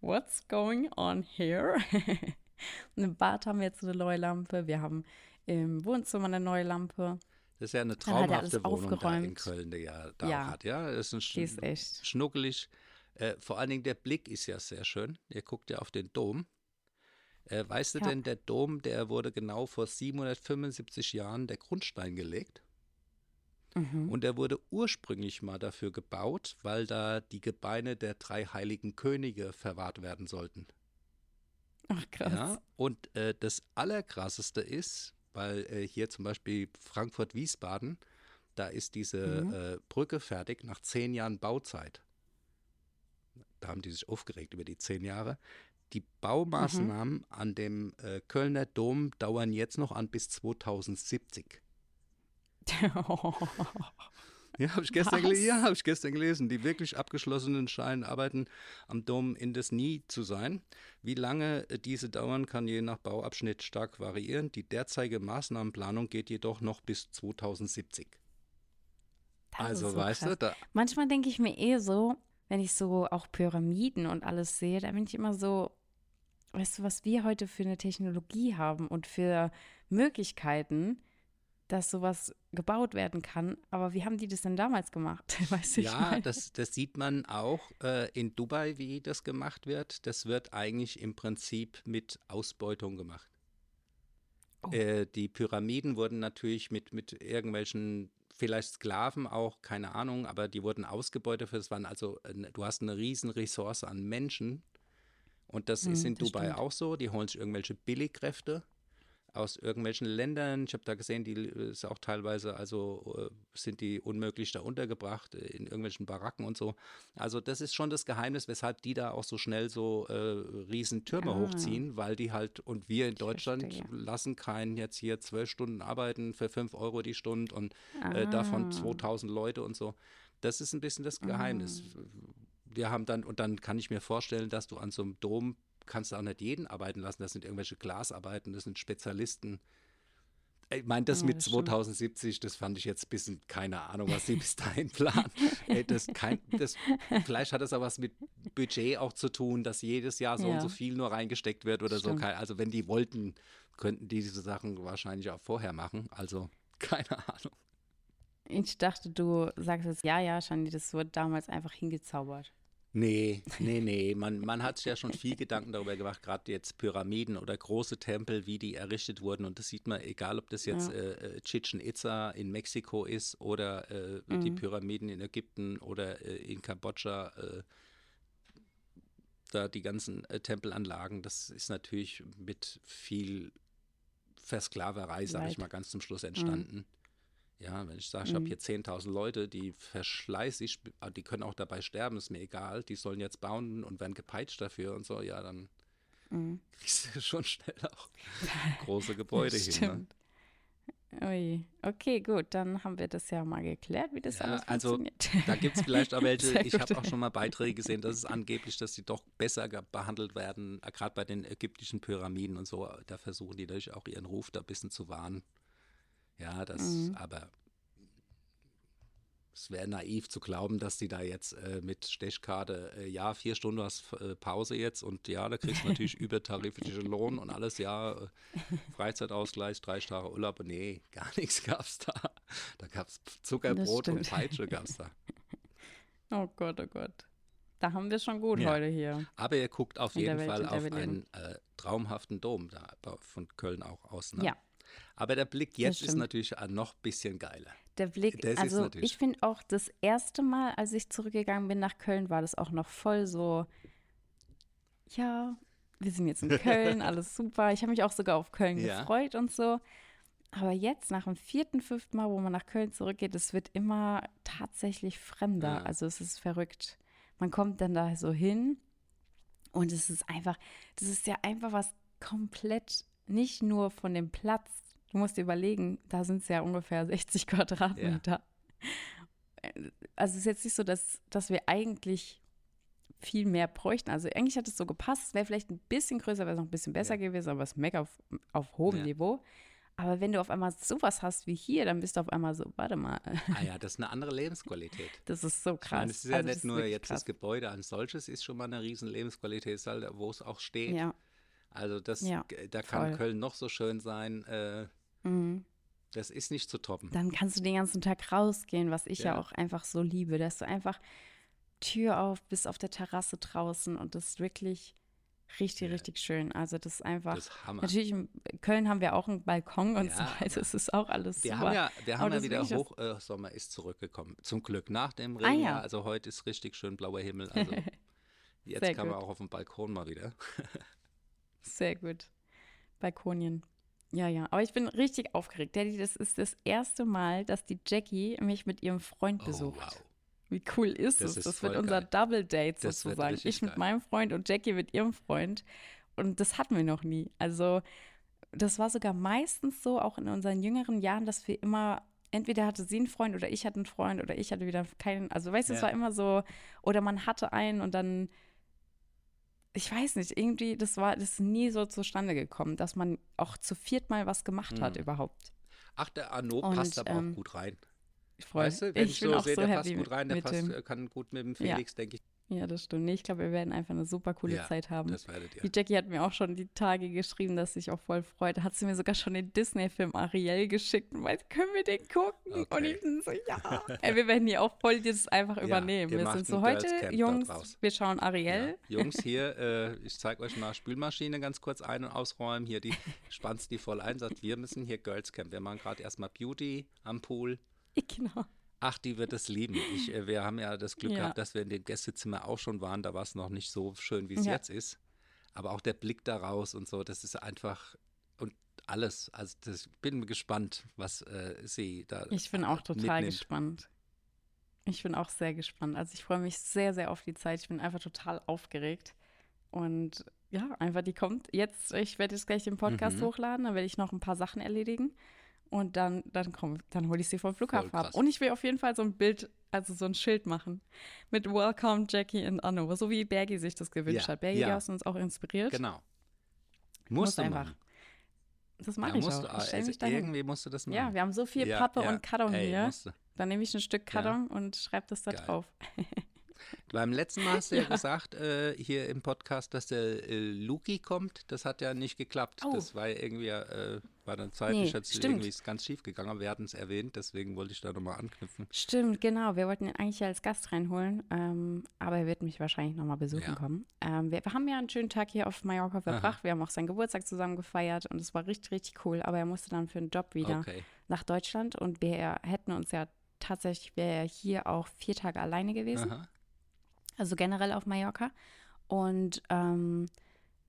[SPEAKER 3] what's going on here? *laughs* Im Bad haben wir jetzt eine neue Lampe. Wir haben im Wohnzimmer eine neue Lampe.
[SPEAKER 2] Das ist ja eine traumhafte Wohnung da in Köln, die er da ja, hat. Ja, das ist, ein sch ist echt. schnuckelig. Äh, vor allen Dingen der Blick ist ja sehr schön. Ihr guckt ja auf den Dom. Äh, weißt du ja. denn, der Dom, der wurde genau vor 775 Jahren der Grundstein gelegt. Mhm. Und der wurde ursprünglich mal dafür gebaut, weil da die Gebeine der drei heiligen Könige verwahrt werden sollten.
[SPEAKER 3] Ach krass. Ja?
[SPEAKER 2] Und äh, das Allerkrasseste ist, weil äh, hier zum Beispiel Frankfurt-Wiesbaden, da ist diese mhm. äh, Brücke fertig nach zehn Jahren Bauzeit da haben die sich aufgeregt über die zehn Jahre. Die Baumaßnahmen mhm. an dem äh, Kölner Dom dauern jetzt noch an bis 2070. *laughs* Ja, habe ich, gestern ja, hab ich gestern gelesen. Die wirklich abgeschlossenen scheinen Arbeiten am Dom in das Nie zu sein. Wie lange äh, diese dauern, kann je nach Bauabschnitt stark variieren. Die derzeitige Maßnahmenplanung geht jedoch noch bis 2070. Das also, so weißt krass. du, da.
[SPEAKER 3] Manchmal denke ich mir eh so, wenn ich so auch Pyramiden und alles sehe, da bin ich immer so, weißt du, was wir heute für eine Technologie haben und für Möglichkeiten, dass sowas gebaut werden kann. Aber wie haben die das denn damals gemacht? *laughs* Weißt du,
[SPEAKER 2] ja, das, das, sieht man auch äh, in Dubai, wie das gemacht wird. Das wird eigentlich im Prinzip mit Ausbeutung gemacht. Oh. Äh, die Pyramiden wurden natürlich mit, mit irgendwelchen vielleicht Sklaven auch, keine Ahnung, aber die wurden ausgebeutet. Das waren also, äh, du hast eine riesen Ressource an Menschen. Und das hm, ist in das Dubai stimmt. auch so. Die holen sich irgendwelche Billigkräfte aus irgendwelchen Ländern. Ich habe da gesehen, die ist auch teilweise, also äh, sind die unmöglich da untergebracht äh, in irgendwelchen Baracken und so. Also das ist schon das Geheimnis, weshalb die da auch so schnell so äh, Riesentürme ah. hochziehen, weil die halt, und wir in Deutschland verstehe. lassen keinen jetzt hier zwölf Stunden arbeiten für fünf Euro die Stunde und ah. äh, davon 2000 Leute und so. Das ist ein bisschen das Geheimnis. Ah wir haben dann, und dann kann ich mir vorstellen, dass du an so einem Dom kannst du auch nicht jeden arbeiten lassen. Das sind irgendwelche Glasarbeiten, das sind Spezialisten. Ich meine, das
[SPEAKER 3] Ja,
[SPEAKER 2] mit
[SPEAKER 3] das stimmt.
[SPEAKER 2] 2070, das fand ich jetzt ein bisschen, keine Ahnung, was sie *laughs* bis dahin planen. Das kein, das, vielleicht hat das auch was mit Budget auch zu tun, dass jedes Jahr so
[SPEAKER 3] Ja.
[SPEAKER 2] und so viel nur reingesteckt wird oder so.
[SPEAKER 3] Stimmt.
[SPEAKER 2] Kein- Also wenn die wollten, könnten die diese Sachen wahrscheinlich auch vorher machen. Also *laughs* keine Ahnung.
[SPEAKER 3] Ich dachte, du sagst jetzt, ja, ja, Shani, das wurde damals einfach hingezaubert.
[SPEAKER 2] Nee, nee, nee. Man, man hat sich ja schon viel Gedanken darüber gemacht, gerade jetzt Pyramiden oder große Tempel, wie die errichtet wurden. Und das sieht man, egal ob das jetzt
[SPEAKER 3] Ja.
[SPEAKER 2] äh, äh, Chichen Itza in Mexiko ist oder äh, die
[SPEAKER 3] Mhm.
[SPEAKER 2] Pyramiden in Ägypten oder äh, in Kambodscha. Äh, da die ganzen äh, Tempelanlagen, das ist natürlich mit viel Versklaverei, sage ich mal, ganz zum Schluss entstanden. Ja, wenn ich sage, ich habe
[SPEAKER 3] Mhm.
[SPEAKER 2] hier 10.000 Leute, die verschleißig, ah, die können auch dabei sterben, ist mir egal, die sollen jetzt bauen und werden gepeitscht dafür und so, ja, dann
[SPEAKER 3] Mhm.
[SPEAKER 2] kriegst du *laughs* schon schnell auch *laughs* große Gebäude hin. Ne?
[SPEAKER 3] Ui. Okay, gut, dann haben wir das ja mal geklärt, wie das
[SPEAKER 2] Ja,
[SPEAKER 3] alles
[SPEAKER 2] also,
[SPEAKER 3] funktioniert.
[SPEAKER 2] Da gibt es vielleicht auch welche, *laughs* ich habe auch schon mal Beiträge gesehen, dass es angeblich, dass die doch besser behandelt werden, gerade bei den ägyptischen Pyramiden und so, da versuchen die natürlich auch ihren Ruf da ein bisschen zu wahren. Ja, das,
[SPEAKER 3] Mhm.
[SPEAKER 2] aber es wäre naiv zu glauben, dass die da jetzt äh, mit Stechkarte, äh, ja, vier Stunden hast äh, Pause jetzt und ja, da kriegst du natürlich *laughs* übertariflichen Lohn und alles, ja, äh, Freizeitausgleich, drei Tage Urlaub, nee, gar *laughs* nichts gab's da. Da gab's Zuckerbrot und. Peitsche gab's da. *laughs*
[SPEAKER 3] Oh Gott, oh Gott. Da haben wir schon gut
[SPEAKER 2] Ja.
[SPEAKER 3] heute hier.
[SPEAKER 2] Aber ihr guckt auf jeden
[SPEAKER 3] Welt,
[SPEAKER 2] Fall auf einen äh, traumhaften Dom da von Köln auch aus. Ne?
[SPEAKER 3] Ja.
[SPEAKER 2] Aber der Blick jetzt ist natürlich noch ein bisschen geiler.
[SPEAKER 3] Der Blick,
[SPEAKER 2] Das
[SPEAKER 3] also ich finde auch das erste Mal, als ich zurückgegangen bin nach Köln, war das auch noch voll so, ja, wir sind jetzt in *laughs* Köln, alles super. Ich habe mich auch sogar auf Köln
[SPEAKER 2] Ja.
[SPEAKER 3] gefreut und so. Aber jetzt, nach dem vierten, fünften Mal, wo man nach Köln zurückgeht, es wird immer tatsächlich fremder.
[SPEAKER 2] Ja.
[SPEAKER 3] Also es ist verrückt. Man kommt dann da so hin und es ist einfach, das ist ja einfach was komplett, nicht nur von dem Platz. Du musst dir überlegen, da sind es ja ungefähr *laughs* 60 Quadratmeter. Also es ist jetzt nicht so, dass, dass wir eigentlich viel mehr bräuchten. Also eigentlich hat es so gepasst. Es wäre vielleicht ein bisschen größer, wäre es noch ein bisschen besser
[SPEAKER 2] Ja.
[SPEAKER 3] gewesen, aber es ist mega auf, auf hohem
[SPEAKER 2] Ja.
[SPEAKER 3] Niveau. Aber wenn du auf einmal sowas hast wie hier, dann bist du auf einmal so, warte mal,
[SPEAKER 2] Ah ja, *laughs* das ist eine andere Lebensqualität.
[SPEAKER 3] das ist so krass.
[SPEAKER 2] meine, es ist ja
[SPEAKER 3] Also das
[SPEAKER 2] nicht nur jetzt das
[SPEAKER 3] krass.
[SPEAKER 2] Gebäude als solches, ist schon mal eine riesen Lebensqualität, halt, wo es auch steht.
[SPEAKER 3] Ja,
[SPEAKER 2] Also das,
[SPEAKER 3] Ja,
[SPEAKER 2] da kann
[SPEAKER 3] voll.
[SPEAKER 2] Köln noch so schön sein, äh,
[SPEAKER 3] mhm.
[SPEAKER 2] das ist nicht zu toppen.
[SPEAKER 3] dann kannst du den ganzen Tag rausgehen, was ich ja,
[SPEAKER 2] Ja.
[SPEAKER 3] auch einfach so liebe, dass du einfach Tür auf, bist auf der Terrasse draußen und das ist wirklich richtig,
[SPEAKER 2] Ja.
[SPEAKER 3] richtig schön. Also das ist einfach,
[SPEAKER 2] Das ist Hammer.
[SPEAKER 3] natürlich in Köln haben wir auch einen Balkon und
[SPEAKER 2] Ja,
[SPEAKER 3] so weiter, das ist auch alles
[SPEAKER 2] Wir
[SPEAKER 3] super.
[SPEAKER 2] haben ja, wir haben ja wieder
[SPEAKER 3] ich das-
[SPEAKER 2] Hochsommer ist zurückgekommen. Zum Glück nach dem
[SPEAKER 3] Ah,
[SPEAKER 2] Regen.
[SPEAKER 3] ja.
[SPEAKER 2] Also heute ist richtig schön blauer Himmel. Also *laughs* jetzt kann man auch auf dem Balkon mal wieder. *laughs*
[SPEAKER 3] Sehr gut. Balkonien. Ja, ja. Aber ich bin richtig aufgeregt. Daddy, das ist das erste Mal, dass die Jackie mich mit ihrem Freund
[SPEAKER 2] Oh,
[SPEAKER 3] besucht.
[SPEAKER 2] wow.
[SPEAKER 3] Wie cool ist
[SPEAKER 2] Das
[SPEAKER 3] es?
[SPEAKER 2] ist
[SPEAKER 3] Das wird unser
[SPEAKER 2] geil.
[SPEAKER 3] Double Date sozusagen. Ich mit
[SPEAKER 2] geil.
[SPEAKER 3] meinem Freund und Jackie mit ihrem Freund. Und das hatten wir noch nie. Also, das war sogar meistens so, auch in unseren jüngeren Jahren, dass wir immer, entweder hatte sie einen Freund oder ich hatte einen Freund oder ich hatte wieder keinen. Also, weißt du, es
[SPEAKER 2] Ja.
[SPEAKER 3] war immer so, oder man hatte einen und dann, ich weiß nicht, irgendwie, das war, das ist nie so zustande gekommen, dass man auch zu viert mal was gemacht hat
[SPEAKER 2] Mhm.
[SPEAKER 3] überhaupt.
[SPEAKER 2] Ach, der Arno
[SPEAKER 3] Und,
[SPEAKER 2] passt aber
[SPEAKER 3] ähm,
[SPEAKER 2] auch gut rein.
[SPEAKER 3] Voll.
[SPEAKER 2] Weißt du, wenn ich,
[SPEAKER 3] ich
[SPEAKER 2] so sehe,
[SPEAKER 3] so
[SPEAKER 2] der passt gut rein, der passt, äh, kann gut mit dem
[SPEAKER 3] Ja.
[SPEAKER 2] Felix, denke ich.
[SPEAKER 3] Ja, das stimmt. Nee, ich glaube, wir werden einfach eine super coole
[SPEAKER 2] Ja,
[SPEAKER 3] Zeit haben.
[SPEAKER 2] Das werdet ihr.
[SPEAKER 3] Die Jackie hat mir auch schon die Tage geschrieben, dass sie sich auch voll freut. Hat sie mir sogar schon den Disney-Film Ariel geschickt und meinte, können wir den gucken? Und
[SPEAKER 2] Okay.
[SPEAKER 3] ich bin so, ja. *laughs* Ey, wir werden hier auch voll das einfach
[SPEAKER 2] Ja,
[SPEAKER 3] übernehmen. Wir
[SPEAKER 2] macht
[SPEAKER 3] sind so heute, Jungs, wir schauen Ariel.
[SPEAKER 2] Ja. Jungs, hier, äh, ich zeige euch mal Spülmaschine ganz kurz ein- und ausräumen. Hier, die *laughs* spannst die voll ein, sagt, wir müssen hier Girls Camp. Wir machen gerade erstmal Beauty am Pool.
[SPEAKER 3] Genau.
[SPEAKER 2] Ach, die wird es lieben. Ich, äh, wir haben ja das Glück
[SPEAKER 3] Ja.
[SPEAKER 2] gehabt, dass wir in dem Gästezimmer auch schon waren. Da war es noch nicht so schön, wie es
[SPEAKER 3] Ja.
[SPEAKER 2] jetzt ist. Aber auch der Blick da raus und so, das ist einfach und alles. Also das, bin gespannt, was äh, sie da
[SPEAKER 3] Ich bin auch total
[SPEAKER 2] mitnimmt.
[SPEAKER 3] gespannt. Ich bin auch sehr gespannt. Also ich freue mich sehr, sehr auf die Zeit. Ich bin einfach total aufgeregt. Und ja, einfach die kommt. Jetzt, ich werde jetzt gleich den Podcast
[SPEAKER 2] Mhm.
[SPEAKER 3] hochladen, dann werde ich noch ein paar Sachen erledigen. Und dann, dann, komm, dann hole ich sie vom Flughafen ab. Und ich will auf jeden Fall so ein Bild, also so ein Schild machen. Mit Welcome Jackie and Anno. So wie Bergi sich das gewünscht
[SPEAKER 2] Ja,
[SPEAKER 3] hat. Bergi,
[SPEAKER 2] ja.
[SPEAKER 3] du hast uns auch inspiriert.
[SPEAKER 2] Genau.
[SPEAKER 3] Muss
[SPEAKER 2] Musst du
[SPEAKER 3] einfach.
[SPEAKER 2] machen.
[SPEAKER 3] Das mache
[SPEAKER 2] Ja,
[SPEAKER 3] ich auch. Ich stell
[SPEAKER 2] also irgendwie musst du das machen.
[SPEAKER 3] Ja, wir haben so viel Pappe und Karton
[SPEAKER 2] Ey,
[SPEAKER 3] hier.
[SPEAKER 2] musst du.
[SPEAKER 3] Dann nehme ich ein Stück. Karton und schreibe das da drauf. *laughs*
[SPEAKER 2] Beim letzten Mal hast du ja, gesagt, äh, hier im Podcast, dass der äh, Luki kommt. Das hat ja nicht geklappt.
[SPEAKER 3] Oh.
[SPEAKER 2] Das war ja irgendwie, äh, war dann zeitlich
[SPEAKER 3] Nee, stimmt.
[SPEAKER 2] irgendwie ist ganz schief gegangen. Aber wir hatten es erwähnt, deswegen wollte ich da nochmal anknüpfen.
[SPEAKER 3] Stimmt, genau. Wir wollten ihn eigentlich als Gast reinholen, ähm, aber er wird mich wahrscheinlich nochmal besuchen
[SPEAKER 2] Ja.
[SPEAKER 3] kommen. Ähm, wir, wir haben ja einen schönen Tag hier auf Mallorca verbracht. Wir haben auch seinen Geburtstag zusammen gefeiert und es war richtig, richtig cool. Aber er musste dann für einen Job wieder
[SPEAKER 2] Okay.
[SPEAKER 3] nach Deutschland und wir hätten uns ja tatsächlich, wäre er hier auch vier Tage alleine gewesen.
[SPEAKER 2] Aha.
[SPEAKER 3] Also generell auf Mallorca. Und ähm,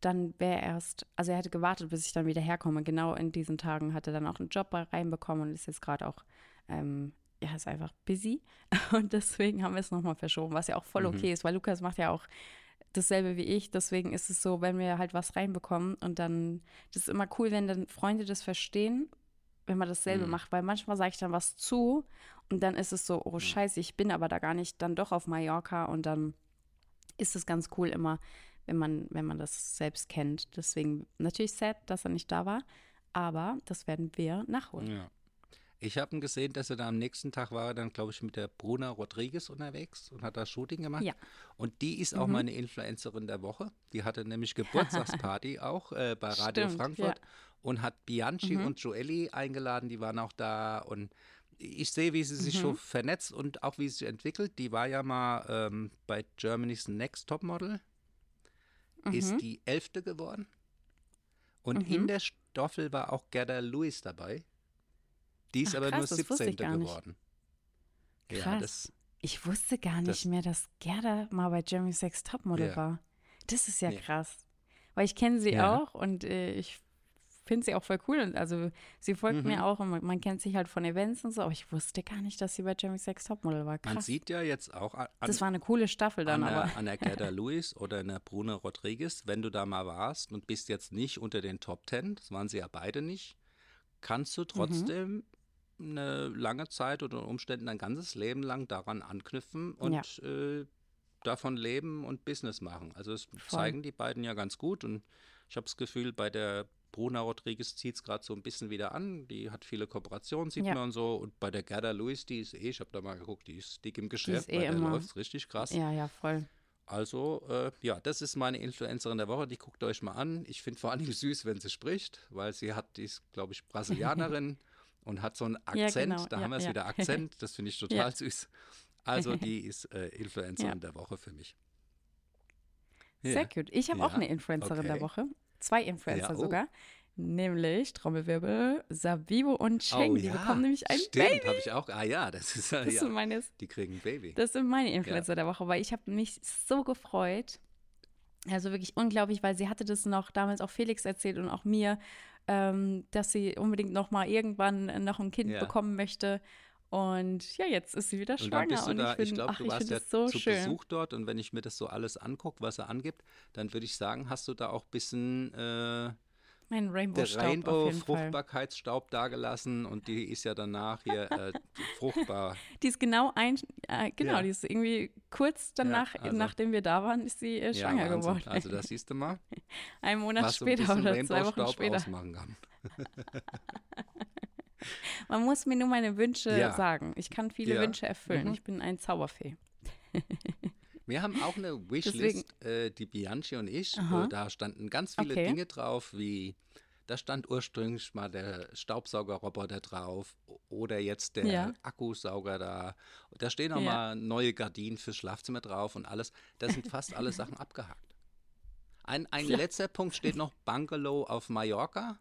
[SPEAKER 3] dann wäre er erst, also er hätte gewartet, bis ich dann wieder herkomme. Genau in diesen Tagen hat er dann auch einen Job reinbekommen und ist jetzt gerade auch, ähm, ja, ist einfach busy. *laughs* Und deswegen haben wir es nochmal verschoben, was ja auch voll
[SPEAKER 2] Mhm.
[SPEAKER 3] okay ist, weil Lukas macht ja auch dasselbe wie ich. Deswegen ist es so, wenn wir halt was reinbekommen und dann, das ist immer cool, wenn dann Freunde das verstehen, wenn man dasselbe
[SPEAKER 2] Mhm.
[SPEAKER 3] macht, weil manchmal sage ich dann was zu und dann ist es so, oh scheiße, ich bin aber da gar nicht dann doch auf Mallorca und dann ist es ganz cool immer, wenn man, wenn man das selbst kennt. Deswegen natürlich sad, dass er nicht da war, aber das werden wir nachholen.
[SPEAKER 2] Ja. Ich habe ihn gesehen, dass er da am nächsten Tag war, dann glaube ich mit der Bruna Rodriguez unterwegs und hat da Shooting gemacht.
[SPEAKER 3] Ja.
[SPEAKER 2] Und die ist auch
[SPEAKER 3] Mhm.
[SPEAKER 2] meine Influencerin der Woche. Die hatte nämlich Geburtstagsparty *laughs* auch äh, bei Radio
[SPEAKER 3] Stimmt,
[SPEAKER 2] Frankfurt
[SPEAKER 3] ja.
[SPEAKER 2] und hat Bianchi
[SPEAKER 3] Mhm.
[SPEAKER 2] und Joelli eingeladen. Die waren auch da und ich sehe, wie sie sich
[SPEAKER 3] Mhm.
[SPEAKER 2] so vernetzt und auch wie sie sich entwickelt. Die war ja mal ähm, bei Germany's Next Topmodel, ist
[SPEAKER 3] Mhm.
[SPEAKER 2] die Elfte geworden. Und
[SPEAKER 3] Mhm.
[SPEAKER 2] in der Staffel war auch Gerda Lewis dabei. Die ist
[SPEAKER 3] Ach,
[SPEAKER 2] aber
[SPEAKER 3] krass,
[SPEAKER 2] nur
[SPEAKER 3] das wusste ich
[SPEAKER 2] 17.
[SPEAKER 3] gar nicht.
[SPEAKER 2] geworden. Ja,
[SPEAKER 3] Krass.
[SPEAKER 2] das,
[SPEAKER 3] Ich wusste gar nicht
[SPEAKER 2] Das-
[SPEAKER 3] mehr, dass Gerda mal bei Jeremy Sex Topmodel
[SPEAKER 2] Ja.
[SPEAKER 3] war. Das ist ja
[SPEAKER 2] Nee.
[SPEAKER 3] krass. Weil ich kenne sie
[SPEAKER 2] Ja.
[SPEAKER 3] auch und äh, ich finde sie auch voll cool. Und also sie folgt
[SPEAKER 2] Mhm.
[SPEAKER 3] mir auch und man, man kennt sich halt von Events und so, aber ich wusste gar nicht, dass sie bei Jeremy Sex Topmodel war.
[SPEAKER 2] man
[SPEAKER 3] Krass.
[SPEAKER 2] sieht ja jetzt auch an,
[SPEAKER 3] das war eine coole Staffel dann,
[SPEAKER 2] an,
[SPEAKER 3] aber.
[SPEAKER 2] an der Gerda Lewis oder an der Bruna Rodriguez, wenn du da mal warst und bist jetzt nicht unter den Top Ten, das waren sie ja beide nicht, kannst
[SPEAKER 3] Mhm.
[SPEAKER 2] du trotzdem eine lange Zeit oder unter Umständen ein ganzes Leben lang daran anknüpfen und äh, davon leben und Business machen. Also es zeigen die beiden ja ganz gut und ich habe das Gefühl, bei der Bruna Rodriguez zieht es gerade so ein bisschen wieder an. Die hat viele Kooperationen, sieht
[SPEAKER 3] Ja.
[SPEAKER 2] man und so. Und bei der Gerda Lewis, die ist eh, ich habe da mal geguckt, die ist dick im Geschäft,
[SPEAKER 3] eh
[SPEAKER 2] bei der läuft richtig krass.
[SPEAKER 3] Ja, ja, voll.
[SPEAKER 2] Also, äh, ja, das ist meine Influencerin der Woche. Die guckt euch mal an. Ich finde vor allem süß, wenn sie spricht, weil sie hat, die ist, glaube ich, Brasilianerin *laughs* und hat so einen
[SPEAKER 3] Ja,
[SPEAKER 2] Akzent.
[SPEAKER 3] genau.
[SPEAKER 2] Da
[SPEAKER 3] Ja,
[SPEAKER 2] haben wir es
[SPEAKER 3] ja.
[SPEAKER 2] wieder *laughs* Akzent. Das finde ich total
[SPEAKER 3] Ja.
[SPEAKER 2] süß. Also, *laughs* die ist äh, Influencerin der Woche für mich.
[SPEAKER 3] Sehr
[SPEAKER 2] Ja.
[SPEAKER 3] gut. Ich habe auch
[SPEAKER 2] Ja,
[SPEAKER 3] eine Influencerin der
[SPEAKER 2] okay.
[SPEAKER 3] Woche. Zwei Influencer
[SPEAKER 2] Ja, oh.
[SPEAKER 3] sogar. Nämlich, Trommelwirbel, Sabibo und Cheng.
[SPEAKER 2] oh,
[SPEAKER 3] die
[SPEAKER 2] ja,
[SPEAKER 3] bekommen nämlich ein
[SPEAKER 2] Stimmt,
[SPEAKER 3] Baby.
[SPEAKER 2] habe ich auch. Ah ja, das ist
[SPEAKER 3] Das,
[SPEAKER 2] ja.
[SPEAKER 3] sind meine,
[SPEAKER 2] Die kriegen ein Baby.
[SPEAKER 3] das sind meine Influencer der Woche, weil ich habe mich so gefreut. Also wirklich unglaublich, weil sie hatte das noch damals auch Felix erzählt und auch mir, ähm, dass sie unbedingt noch mal irgendwann noch ein Kind
[SPEAKER 2] Ja.
[SPEAKER 3] bekommen möchte. Und ja, jetzt ist sie wieder
[SPEAKER 2] Und dann
[SPEAKER 3] schwanger.
[SPEAKER 2] bist du
[SPEAKER 3] und
[SPEAKER 2] da,
[SPEAKER 3] ich, bin,
[SPEAKER 2] ich glaube, du
[SPEAKER 3] ich
[SPEAKER 2] warst ja
[SPEAKER 3] so
[SPEAKER 2] zu
[SPEAKER 3] schön.
[SPEAKER 2] Besuch dort und wenn ich mir das so alles angucke, was er angibt, dann würde ich sagen, hast du da auch ein bisschen äh,
[SPEAKER 3] Mein
[SPEAKER 2] der
[SPEAKER 3] jeden Fall.
[SPEAKER 2] Rainbow-Fruchtbarkeitsstaub dagelassen und die ist ja danach hier äh, fruchtbar. *laughs*
[SPEAKER 3] Die ist genau ein, äh, genau,
[SPEAKER 2] Ja.
[SPEAKER 3] die ist irgendwie kurz danach,
[SPEAKER 2] also-
[SPEAKER 3] nachdem wir da waren, ist sie äh, schwanger
[SPEAKER 2] ja,
[SPEAKER 3] geworden.
[SPEAKER 2] Also das siehst du mal, *laughs*
[SPEAKER 3] Ein Monat
[SPEAKER 2] ein
[SPEAKER 3] später
[SPEAKER 2] bisschen
[SPEAKER 3] oder zwei Wochen später.
[SPEAKER 2] ausmachen kann. *laughs* *laughs*
[SPEAKER 3] Man muss mir nur meine Wünsche
[SPEAKER 2] Ja.
[SPEAKER 3] sagen. Ich kann viele
[SPEAKER 2] Ja.
[SPEAKER 3] Wünsche erfüllen.
[SPEAKER 2] Mhm.
[SPEAKER 3] Ich bin ein Zauberfee. *laughs*
[SPEAKER 2] Wir haben auch eine *laughs* Wishlist, äh, die Bianchi und ich.
[SPEAKER 3] Aha.
[SPEAKER 2] Äh, da standen ganz viele
[SPEAKER 3] Okay.
[SPEAKER 2] Dinge drauf, wie da stand ursprünglich mal der Staubsaugerroboter drauf oder jetzt der
[SPEAKER 3] Ja.
[SPEAKER 2] Akkusauger da. Da stehen auch
[SPEAKER 3] Ja.
[SPEAKER 2] mal neue Gardinen fürs Schlafzimmer drauf und alles. Da sind fast alle Sachen abgehakt. Ein, ein letzter Punkt steht noch Bungalow auf Mallorca.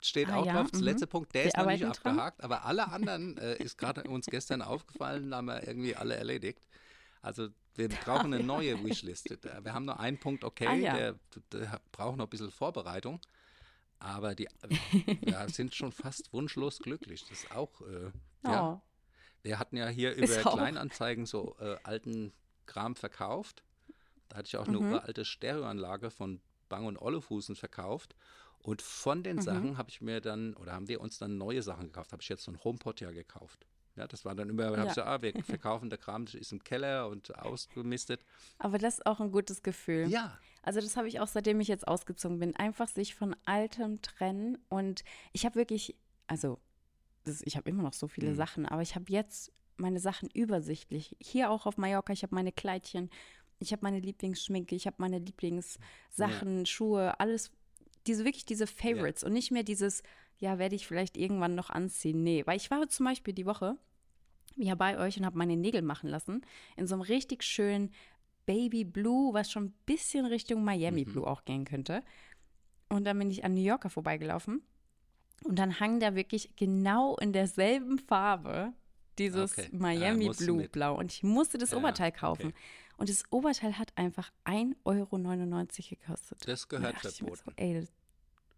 [SPEAKER 2] Steht
[SPEAKER 3] Ah
[SPEAKER 2] auch
[SPEAKER 3] ja,
[SPEAKER 2] drauf. Der
[SPEAKER 3] mhm.
[SPEAKER 2] letzte Punkt, der
[SPEAKER 3] Wir
[SPEAKER 2] ist noch nicht
[SPEAKER 3] dran.
[SPEAKER 2] abgehakt, aber alle anderen äh, ist gerade uns gestern *laughs* aufgefallen, haben wir irgendwie alle erledigt. Also wir *laughs* brauchen eine neue Wishlist. Wir haben nur einen Punkt, okay,
[SPEAKER 3] Ah, ja.
[SPEAKER 2] der, der braucht noch ein bisschen Vorbereitung. Aber die *laughs* wir sind schon fast wunschlos glücklich. Das ist auch, äh, ja.
[SPEAKER 3] Oh.
[SPEAKER 2] Wir hatten ja hier
[SPEAKER 3] Ist
[SPEAKER 2] über
[SPEAKER 3] auch.
[SPEAKER 2] Kleinanzeigen so äh, alten Kram verkauft. Da hatte ich auch eine
[SPEAKER 3] Mhm.
[SPEAKER 2] uralte Stereoanlage von Bang und Ollefußen verkauft. Und von den
[SPEAKER 3] Mhm.
[SPEAKER 2] Sachen habe ich mir dann, oder haben wir uns dann neue Sachen gekauft. Habe ich jetzt so ein HomePod ja gekauft. Ja, das war dann immer, ich
[SPEAKER 3] Ja.
[SPEAKER 2] so, ah, wir *laughs* verkaufen, der Kram ist im Keller und ausgemistet.
[SPEAKER 3] Aber das ist auch ein gutes Gefühl.
[SPEAKER 2] Ja,
[SPEAKER 3] Also das habe ich auch, seitdem ich jetzt ausgezogen bin. Einfach sich von Altem trennen. Und ich habe wirklich, also das, ich habe immer noch so viele
[SPEAKER 2] Mhm.
[SPEAKER 3] Sachen, aber ich habe jetzt meine Sachen übersichtlich. Hier auch auf Mallorca, ich habe meine Kleidchen, ich habe meine Lieblingsschminke, ich habe meine Lieblingssachen, Schuhe, alles, diese wirklich diese Favorites und nicht mehr dieses, ja, werde ich vielleicht irgendwann noch anziehen. Nee, weil ich war zum Beispiel die Woche ja bei euch und habe meine Nägel machen lassen in so einem richtig schönen Baby Blue, was schon ein bisschen Richtung Miami
[SPEAKER 2] Mhm.
[SPEAKER 3] Blue auch gehen könnte. Und dann bin ich an New Yorker vorbeigelaufen und dann hang da wirklich genau in derselben Farbe dieses
[SPEAKER 2] Okay.
[SPEAKER 3] Miami
[SPEAKER 2] du
[SPEAKER 3] Blue
[SPEAKER 2] mit.
[SPEAKER 3] Blau. Und ich musste das
[SPEAKER 2] Ja,
[SPEAKER 3] Oberteil kaufen.
[SPEAKER 2] okay.
[SPEAKER 3] Und das Oberteil hat einfach 1,99 Euro gekostet.
[SPEAKER 2] das
[SPEAKER 3] da
[SPEAKER 2] gehört
[SPEAKER 3] mir so,
[SPEAKER 2] verboten.
[SPEAKER 3] ey, das-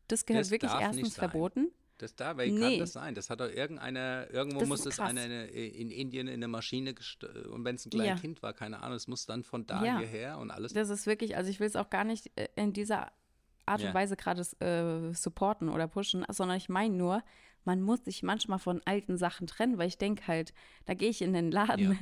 [SPEAKER 3] das gehört
[SPEAKER 2] Das
[SPEAKER 3] wirklich erstens verboten.
[SPEAKER 2] Das da, wie
[SPEAKER 3] Nee.
[SPEAKER 2] kann das sein? Das hat doch irgendeiner, irgendwo
[SPEAKER 3] Das
[SPEAKER 2] muss es
[SPEAKER 3] krass.
[SPEAKER 2] einer in Indien in eine Maschine und wenn es ein kleines
[SPEAKER 3] Ja.
[SPEAKER 2] Kind war, keine Ahnung, es muss dann von da
[SPEAKER 3] Ja.
[SPEAKER 2] hierher und alles.
[SPEAKER 3] Das ist wirklich, also ich will es auch gar nicht äh, in dieser Art und
[SPEAKER 2] Ja.
[SPEAKER 3] Weise gerade äh, supporten oder pushen, sondern ich meine nur, man muss sich manchmal von alten Sachen trennen, weil ich denke halt, da gehe ich in den Laden
[SPEAKER 2] Ja.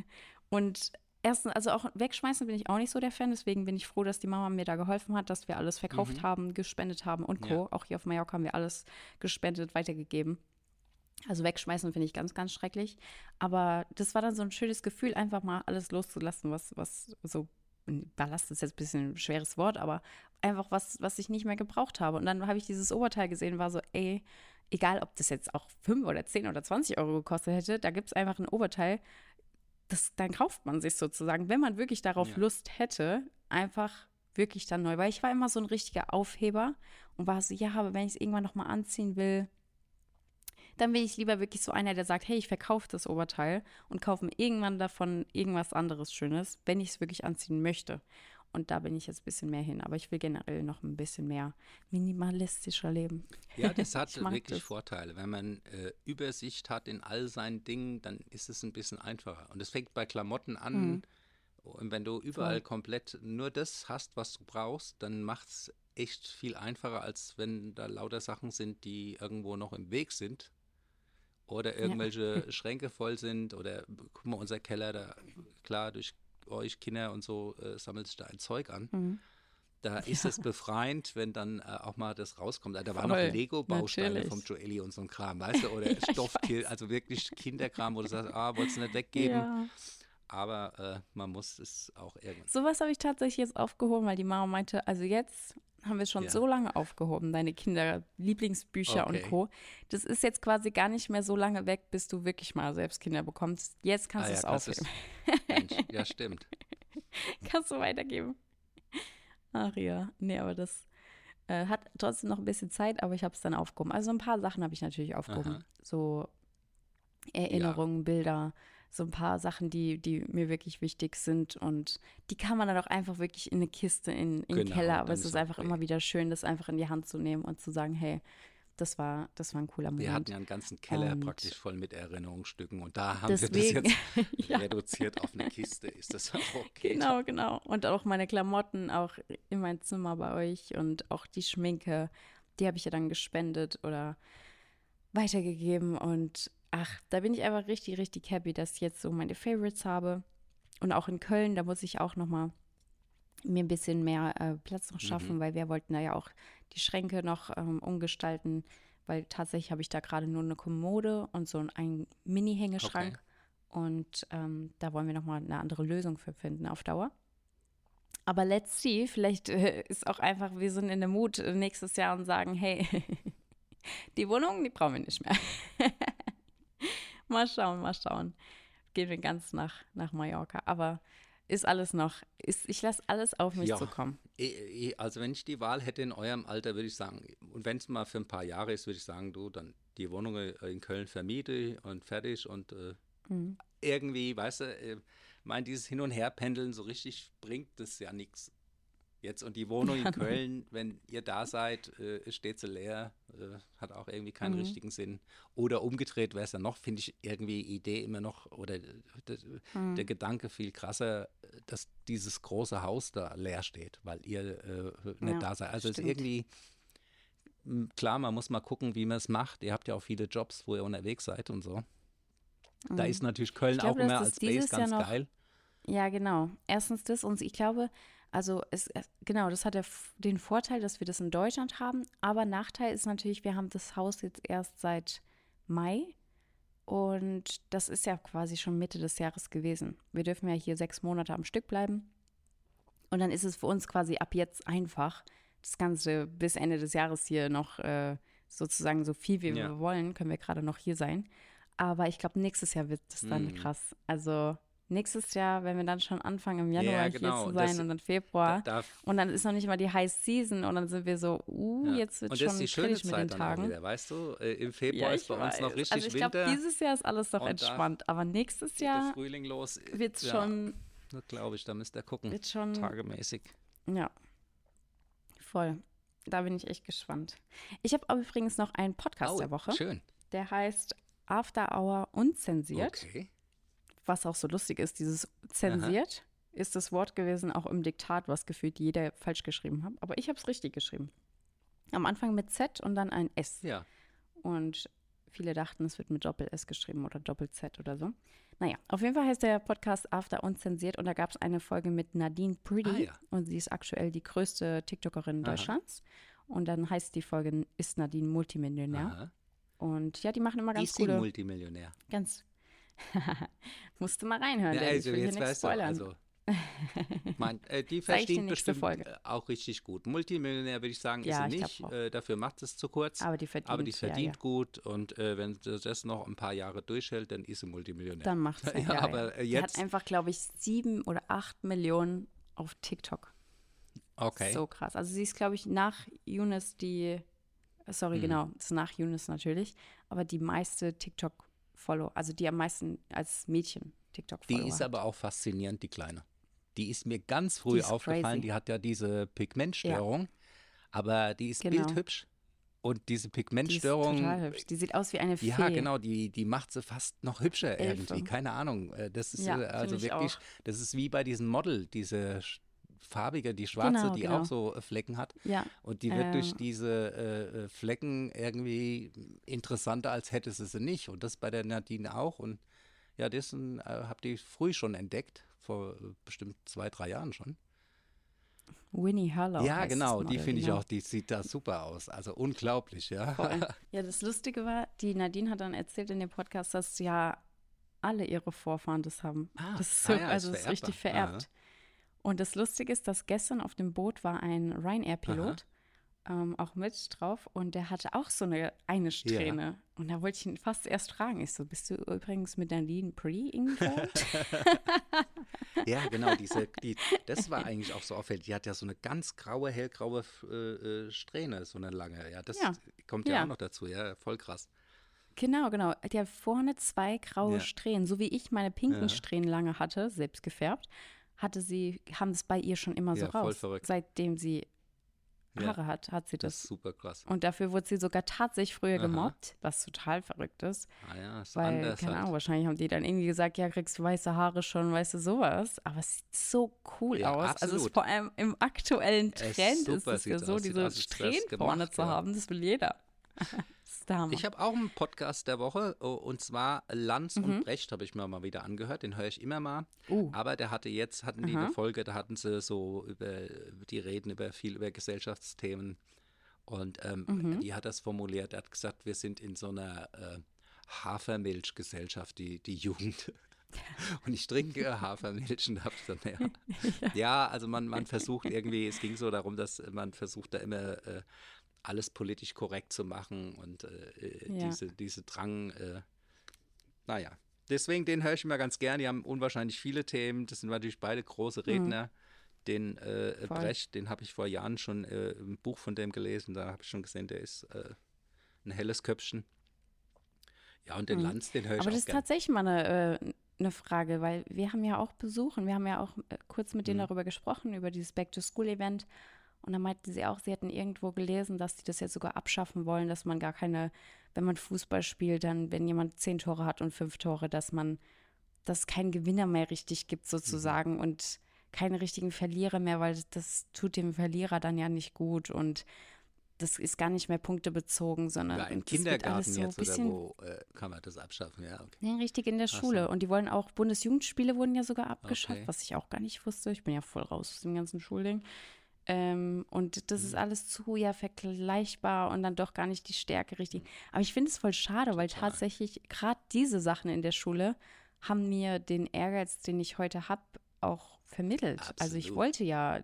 [SPEAKER 3] und erstens, also auch wegschmeißen bin ich auch nicht so der Fan, deswegen bin ich froh, dass die Mama mir da geholfen hat, dass wir alles verkauft
[SPEAKER 2] Mhm.
[SPEAKER 3] haben, gespendet haben und Co.
[SPEAKER 2] Ja.
[SPEAKER 3] Auch hier auf Mallorca haben wir alles gespendet, weitergegeben. Also wegschmeißen finde ich ganz, ganz schrecklich. Aber das war dann so ein schönes Gefühl, einfach mal alles loszulassen, was, was so, Ballast ist jetzt ein bisschen ein schweres Wort, aber einfach was, was ich nicht mehr gebraucht habe. Und dann habe ich dieses Oberteil gesehen, war so, ey, egal ob das jetzt auch 5 oder 10 oder 20 Euro gekostet hätte, da gibt es einfach ein Oberteil, das, dann kauft man sich sozusagen, wenn man wirklich darauf
[SPEAKER 2] Ja.
[SPEAKER 3] Lust hätte, einfach wirklich dann neu. Weil ich war immer so ein richtiger Aufheber und war so, ja, aber wenn ich es irgendwann nochmal anziehen will, dann bin ich lieber wirklich so einer, der sagt, hey, ich verkaufe das Oberteil und kaufe mir irgendwann davon irgendwas anderes Schönes, wenn ich es wirklich anziehen möchte. Und da bin ich jetzt ein bisschen mehr hin. Aber ich will generell noch ein bisschen mehr minimalistischer leben.
[SPEAKER 2] Ja, das *laughs* hat wirklich
[SPEAKER 3] das.
[SPEAKER 2] Vorteile. Wenn man äh, Übersicht hat in all seinen Dingen, dann ist es ein bisschen einfacher. Und es fängt bei Klamotten an.
[SPEAKER 3] Mhm.
[SPEAKER 2] Und wenn du überall
[SPEAKER 3] Voll.
[SPEAKER 2] komplett nur das hast, was du brauchst, dann macht es echt viel einfacher, als wenn da lauter Sachen sind, die irgendwo noch im Weg sind. Oder irgendwelche *laughs* Schränke voll sind. Oder guck mal, unser Keller, da klar, durch euch Kinder und so äh, sammelt sich da ein Zeug an.
[SPEAKER 3] Mhm.
[SPEAKER 2] Da ist es befreiend, wenn dann äh, auch mal das rauskommt. Da waren noch Lego-Bausteine vom Joelli und so ein Kram, weißt du? Oder *laughs*
[SPEAKER 3] Ja,
[SPEAKER 2] Stoffkill, also wirklich Kinderkram, wo du sagst, ah, wolltest du nicht weggeben.
[SPEAKER 3] Ja.
[SPEAKER 2] Aber äh, man muss es auch irgendwie.
[SPEAKER 3] Sowas habe ich tatsächlich jetzt aufgehoben, weil die Mama meinte, also jetzt haben wir es schon
[SPEAKER 2] Ja.
[SPEAKER 3] so lange aufgehoben, deine Kinder, Lieblingsbücher
[SPEAKER 2] Okay.
[SPEAKER 3] und Co. Das ist jetzt quasi gar nicht mehr so lange weg, bis du wirklich mal selbst Kinder bekommst. Jetzt kannst
[SPEAKER 2] Ah
[SPEAKER 3] du
[SPEAKER 2] ja,
[SPEAKER 3] es
[SPEAKER 2] kannst
[SPEAKER 3] aufheben.
[SPEAKER 2] Mensch, *laughs* ja, stimmt.
[SPEAKER 3] kannst du weitergeben. Ach ja, nee, aber das äh, hat trotzdem noch ein bisschen Zeit, aber ich habe es dann aufgehoben. Also ein paar Sachen habe ich natürlich aufgehoben.
[SPEAKER 2] Aha.
[SPEAKER 3] So Erinnerungen, Bilder, so ein paar Sachen, die, die mir wirklich wichtig sind und die kann man dann auch einfach wirklich in eine Kiste, in, in den
[SPEAKER 2] Genau,
[SPEAKER 3] Keller, aber es
[SPEAKER 2] ist
[SPEAKER 3] einfach
[SPEAKER 2] okay.
[SPEAKER 3] immer wieder schön, das einfach in die Hand zu nehmen und zu sagen, hey, das war, das war ein cooler Moment.
[SPEAKER 2] Wir hatten ja einen ganzen Keller
[SPEAKER 3] Und-
[SPEAKER 2] praktisch voll mit Erinnerungsstücken und da haben wir
[SPEAKER 3] Deswegen,
[SPEAKER 2] das jetzt *laughs*
[SPEAKER 3] ja.
[SPEAKER 2] reduziert auf eine Kiste. Ist das auch okay?
[SPEAKER 3] Genau, genau. Und auch meine Klamotten auch in mein Zimmer bei euch und auch die Schminke, die habe ich ja dann gespendet oder weitergegeben. Und ach, da bin ich einfach richtig, richtig happy, dass ich jetzt so meine Favorites habe. Und auch in Köln, da muss ich auch noch mal mir ein bisschen mehr äh, Platz noch schaffen,
[SPEAKER 2] Mhm.
[SPEAKER 3] weil wir wollten da ja auch die Schränke noch ähm, umgestalten, weil tatsächlich habe ich da gerade nur eine Kommode und so einen Mini-Hängeschrank. Und ähm, da wollen wir nochmal eine andere Lösung für finden auf Dauer. Aber let's see, vielleicht äh, ist auch einfach, wir sind in der Mut äh, nächstes Jahr und sagen, hey, *laughs* die Wohnung, die brauchen wir nicht mehr. *laughs* *laughs* mal schauen, mal schauen. Gehen wir ganz nach, nach Mallorca. Aber ist alles noch, ist, ich lasse alles auf mich
[SPEAKER 2] Ja.
[SPEAKER 3] zukommen.
[SPEAKER 2] Eh, eh, Also wenn ich die Wahl hätte in eurem Alter, würde ich sagen, und wenn es mal für ein paar Jahre ist, würde ich sagen, du, dann die Wohnung in Köln vermiete und fertig und äh,
[SPEAKER 3] Mhm.
[SPEAKER 2] irgendwie, weißt du, äh, mein dieses Hin- und Herpendeln so richtig bringt das ja nichts. Jetzt und die Wohnung in Köln, wenn ihr da seid, äh, steht sie leer, äh, hat auch irgendwie keinen
[SPEAKER 3] Mhm.
[SPEAKER 2] richtigen Sinn. Oder umgedreht wäre es dann noch, finde ich irgendwie Idee immer noch, oder äh, d-
[SPEAKER 3] Mhm.
[SPEAKER 2] der Gedanke viel krasser, dass dieses große Haus da leer steht, weil ihr äh, nicht
[SPEAKER 3] Ja,
[SPEAKER 2] da seid. Also es ist
[SPEAKER 3] stimmt.
[SPEAKER 2] irgendwie, klar, man muss mal gucken, wie man es macht. Ihr habt ja auch viele Jobs, wo ihr unterwegs seid und so. Da
[SPEAKER 3] Mhm.
[SPEAKER 2] ist natürlich Köln
[SPEAKER 3] Ich glaube,
[SPEAKER 2] auch
[SPEAKER 3] das
[SPEAKER 2] als Base
[SPEAKER 3] Jahr
[SPEAKER 2] ganz
[SPEAKER 3] noch-
[SPEAKER 2] geil.
[SPEAKER 3] Ja, genau. Erstens das und ich glaube, also es, genau, das hat der, den Vorteil, dass wir das in Deutschland haben, aber Nachteil ist natürlich, wir haben das Haus jetzt erst seit Mai und das ist ja quasi schon Mitte des Jahres gewesen. Wir dürfen ja hier sechs Monate am Stück bleiben und dann ist es für uns quasi ab jetzt einfach, das Ganze bis Ende des Jahres hier noch äh, sozusagen so viel wie
[SPEAKER 2] Ja.
[SPEAKER 3] wir wollen, können wir gerade noch hier sein. Aber ich glaube, nächstes Jahr wird es dann
[SPEAKER 2] Hm.
[SPEAKER 3] krass. Also nächstes Jahr, wenn wir dann schon anfangen, im Januar
[SPEAKER 2] Ja, genau.
[SPEAKER 3] hier zu
[SPEAKER 2] Das-
[SPEAKER 3] sein und dann
[SPEAKER 2] Da,
[SPEAKER 3] Februar.
[SPEAKER 2] da,
[SPEAKER 3] und dann ist noch nicht mal die High Season und dann sind wir so, uh,
[SPEAKER 2] ja.
[SPEAKER 3] jetzt wird
[SPEAKER 2] und
[SPEAKER 3] schon
[SPEAKER 2] das ist die schöne
[SPEAKER 3] kritisch mit den
[SPEAKER 2] Zeit dann
[SPEAKER 3] Tagen.
[SPEAKER 2] wieder, weißt du? Äh, Im Februar ist bei uns noch
[SPEAKER 3] weiß.
[SPEAKER 2] richtig
[SPEAKER 3] Also ich glaube,
[SPEAKER 2] Winter.
[SPEAKER 3] dieses Jahr ist alles noch
[SPEAKER 2] da
[SPEAKER 3] entspannt, aber nächstes Jahr wird es
[SPEAKER 2] ja,
[SPEAKER 3] schon,
[SPEAKER 2] Glaube ich, da müsst ihr gucken.
[SPEAKER 3] wird schon,
[SPEAKER 2] Tagemäßig.
[SPEAKER 3] ja, voll. Da bin ich echt gespannt. Ich habe übrigens noch einen Podcast
[SPEAKER 2] oh,
[SPEAKER 3] der Woche,
[SPEAKER 2] schön.
[SPEAKER 3] der heißt After Hour unzensiert.
[SPEAKER 2] Okay.
[SPEAKER 3] Was auch so lustig ist, dieses zensiert ist das Wort gewesen, auch im Diktat, was gefühlt jeder falsch geschrieben hat. Aber ich habe es richtig geschrieben. Am Anfang mit Z und dann ein S.
[SPEAKER 2] Ja.
[SPEAKER 3] Und viele dachten, es wird mit Doppel-S geschrieben oder Doppel-Z oder so. Naja, auf jeden Fall heißt der Podcast After Unzensiert und da gab es eine Folge mit Nadine Pretty
[SPEAKER 2] Ah, ja.
[SPEAKER 3] und sie ist aktuell die größte TikTokerin
[SPEAKER 2] Aha.
[SPEAKER 3] Deutschlands. Und dann heißt die Folge Ist Nadine Multimillionär.
[SPEAKER 2] Aha.
[SPEAKER 3] Und ja, die machen immer ganz
[SPEAKER 2] ist sie
[SPEAKER 3] coole,
[SPEAKER 2] Multimillionär?
[SPEAKER 3] ganz. *laughs* Musste mal reinhören,
[SPEAKER 2] Ja, also
[SPEAKER 3] ich will hier
[SPEAKER 2] jetzt
[SPEAKER 3] nichts
[SPEAKER 2] weißt du,
[SPEAKER 3] spoilern.
[SPEAKER 2] also. *laughs* Mein, äh, die
[SPEAKER 3] nächste
[SPEAKER 2] bestimmt
[SPEAKER 3] Folge.
[SPEAKER 2] äh, auch richtig gut. Multimillionär würde ich sagen,
[SPEAKER 3] Ja,
[SPEAKER 2] ist sie
[SPEAKER 3] ich
[SPEAKER 2] nicht. Äh, dafür macht es zu kurz.
[SPEAKER 3] Aber die verdient,
[SPEAKER 2] Aber die verdient
[SPEAKER 3] ja,
[SPEAKER 2] gut und äh, wenn sie das noch ein paar Jahre durchhält, dann ist sie Multimillionär.
[SPEAKER 3] Dann macht es. *laughs*
[SPEAKER 2] Ja, aber, äh,
[SPEAKER 3] Die
[SPEAKER 2] jetzt-
[SPEAKER 3] hat einfach, glaube ich, sieben oder acht Millionen auf TikTok.
[SPEAKER 2] okay.
[SPEAKER 3] So krass. Also sie ist, glaube ich, nach Yunus die, äh, sorry,
[SPEAKER 2] Mhm.
[SPEAKER 3] genau, ist nach Yunus natürlich, aber die meiste TikTok-Follow, also die am meisten als Mädchen TikTok-Follower
[SPEAKER 2] Die ist
[SPEAKER 3] hat.
[SPEAKER 2] aber auch faszinierend, die Kleine. Die ist mir ganz früh
[SPEAKER 3] ist
[SPEAKER 2] aufgefallen.
[SPEAKER 3] crazy.
[SPEAKER 2] Die hat ja diese Pigmentstörung, aber die ist
[SPEAKER 3] Genau.
[SPEAKER 2] bildhübsch. Und diese
[SPEAKER 3] Die ist
[SPEAKER 2] Pigmentstörung,
[SPEAKER 3] total hübsch. Die sieht aus wie eine Fee.
[SPEAKER 2] ja genau, die, die macht sie fast noch hübscher
[SPEAKER 3] Elfe.
[SPEAKER 2] irgendwie. Keine Ahnung. Äh, Das ist
[SPEAKER 3] Ja,
[SPEAKER 2] äh, also wirklich,
[SPEAKER 3] auch.
[SPEAKER 2] das ist wie bei diesem Model, diese farbige, die schwarze,
[SPEAKER 3] Genau,
[SPEAKER 2] die
[SPEAKER 3] genau.
[SPEAKER 2] auch so äh, Flecken hat.
[SPEAKER 3] Ja,
[SPEAKER 2] Und die wird durch
[SPEAKER 3] Äh.
[SPEAKER 2] diese äh, Flecken irgendwie interessanter, als hätte sie sie nicht. Und das bei der Nadine auch. Und ja, das äh, habt ihr früh schon entdeckt, vor äh, bestimmt zwei, drei Jahren schon.
[SPEAKER 3] Winnie Harlow.
[SPEAKER 2] ja, genau, die finde ich
[SPEAKER 3] genau.
[SPEAKER 2] auch, die sieht da super aus. Also unglaublich, ja.
[SPEAKER 3] Voll. *laughs* Ja, das Lustige war, die Nadine hat dann erzählt in dem Podcast, dass ja alle ihre Vorfahren das haben.
[SPEAKER 2] Ah,
[SPEAKER 3] das ist so,
[SPEAKER 2] ah ja, ist
[SPEAKER 3] also das ist richtig vererbt. Und das Lustige ist, dass gestern auf dem Boot war ein Ryanair-Pilot, ähm, auch mit drauf, und der hatte auch so eine eine Strähne. Und da wollte ich ihn fast erst fragen. Ich so, bist du übrigens mit Nadine Pre involved? *laughs*
[SPEAKER 2] Ja, genau, diese, die, das war eigentlich auch so auffällig. Die hat ja so eine ganz graue, hellgraue äh, äh, Strähne, so eine lange. Ja, das
[SPEAKER 3] Ja.
[SPEAKER 2] kommt ja,
[SPEAKER 3] Ja.
[SPEAKER 2] auch noch dazu. Ja, voll krass.
[SPEAKER 3] genau, genau. Die hat vorne zwei graue
[SPEAKER 2] Ja.
[SPEAKER 3] Strähnen. So wie ich meine pinken
[SPEAKER 2] Ja.
[SPEAKER 3] Strähnen lange hatte, selbst gefärbt, hatte sie, haben es bei ihr schon immer so
[SPEAKER 2] Ja, voll
[SPEAKER 3] raus.
[SPEAKER 2] verrückt.
[SPEAKER 3] Seitdem sie
[SPEAKER 2] Ja.
[SPEAKER 3] Haare hat, hat sie
[SPEAKER 2] Das
[SPEAKER 3] das.
[SPEAKER 2] ist super krass.
[SPEAKER 3] Und dafür wurde sie sogar tatsächlich früher
[SPEAKER 2] Aha.
[SPEAKER 3] gemobbt, was total verrückt ist.
[SPEAKER 2] Ah ja, ist
[SPEAKER 3] Weil,
[SPEAKER 2] anders
[SPEAKER 3] keine
[SPEAKER 2] halt.
[SPEAKER 3] Ahnung, wahrscheinlich haben die dann irgendwie gesagt, ja, kriegst du weiße Haare schon, weißt du, sowas. Aber es sieht so cool
[SPEAKER 2] Ja,
[SPEAKER 3] aus. Also es
[SPEAKER 2] absolut.
[SPEAKER 3] ist vor allem im aktuellen
[SPEAKER 2] Es ist
[SPEAKER 3] Trend ist
[SPEAKER 2] super,
[SPEAKER 3] es ja so, diese Strähnen vorne zu
[SPEAKER 2] ja.
[SPEAKER 3] haben, das will jeder. *laughs* ist der Hammer.
[SPEAKER 2] Ich habe auch einen Podcast der Woche oh, und zwar Lanz
[SPEAKER 3] Mhm.
[SPEAKER 2] und Brecht habe ich mir mal wieder angehört. Den höre ich immer mal.
[SPEAKER 3] uh,
[SPEAKER 2] Aber der hatte jetzt, hatten die
[SPEAKER 3] Aha.
[SPEAKER 2] eine Folge, da hatten sie so über, die reden über viel über Gesellschaftsthemen. Und ähm,
[SPEAKER 3] Mhm.
[SPEAKER 2] die hat das formuliert, er hat gesagt, wir sind in so einer äh, Hafermilchgesellschaft, die, die Jugend. *laughs* Und ich trinke Hafermilch und habe gesagt, naja. *laughs* ja. also man, man versucht irgendwie, es ging so darum, dass man versucht da immer äh, alles politisch korrekt zu machen und äh,
[SPEAKER 3] Ja.
[SPEAKER 2] diese, diese Drang, äh, naja. Deswegen, den höre ich immer ganz gern. Die haben unwahrscheinlich viele Themen. Das sind natürlich beide große Redner. Den äh,
[SPEAKER 3] Mhm.
[SPEAKER 2] Brecht, den habe ich vor Jahren schon äh, ein Buch von dem gelesen. Da habe ich schon gesehen, der ist äh, ein helles Köpfchen. Ja, und den
[SPEAKER 3] Mhm.
[SPEAKER 2] Lanz, den höre ich
[SPEAKER 3] Aber das
[SPEAKER 2] auch
[SPEAKER 3] ist
[SPEAKER 2] gern.
[SPEAKER 3] tatsächlich mal eine, äh, eine Frage, weil wir haben ja auch Besuch und wir haben ja auch äh, kurz mit denen
[SPEAKER 2] Mhm.
[SPEAKER 3] darüber gesprochen, über dieses Back-to-School-Event. Und da meinten sie auch, sie hätten irgendwo gelesen, dass sie das jetzt sogar abschaffen wollen, dass man gar keine, wenn man Fußball spielt, dann, wenn jemand zehn Tore hat und fünf Tore, dass man, dass es keinen Gewinner mehr richtig gibt
[SPEAKER 2] Mhm.
[SPEAKER 3] sozusagen und keine richtigen Verlierer mehr, weil das, das tut dem Verlierer dann ja nicht gut und das ist gar nicht mehr punktebezogen, sondern
[SPEAKER 2] Ja, im Kindergarten
[SPEAKER 3] alles so ein
[SPEAKER 2] jetzt oder
[SPEAKER 3] bisschen
[SPEAKER 2] wo äh, kann man das abschaffen? Ja, okay.
[SPEAKER 3] Nee, richtig in der
[SPEAKER 2] Ach
[SPEAKER 3] Schule.
[SPEAKER 2] so.
[SPEAKER 3] Und die wollen auch, Bundesjugendspiele wurden ja sogar abgeschafft,
[SPEAKER 2] Okay.
[SPEAKER 3] was ich auch gar nicht wusste. Ich bin ja voll raus aus dem ganzen Schulding. Ähm, und das
[SPEAKER 2] Mhm.
[SPEAKER 3] ist alles zu ja vergleichbar und dann doch gar nicht die Stärke richtig. Aber ich finde es voll schade, weil tatsächlich gerade diese Sachen in der Schule haben mir den Ehrgeiz, den ich heute habe, auch vermittelt. Also ich
[SPEAKER 2] Absolut.
[SPEAKER 3] wollte ja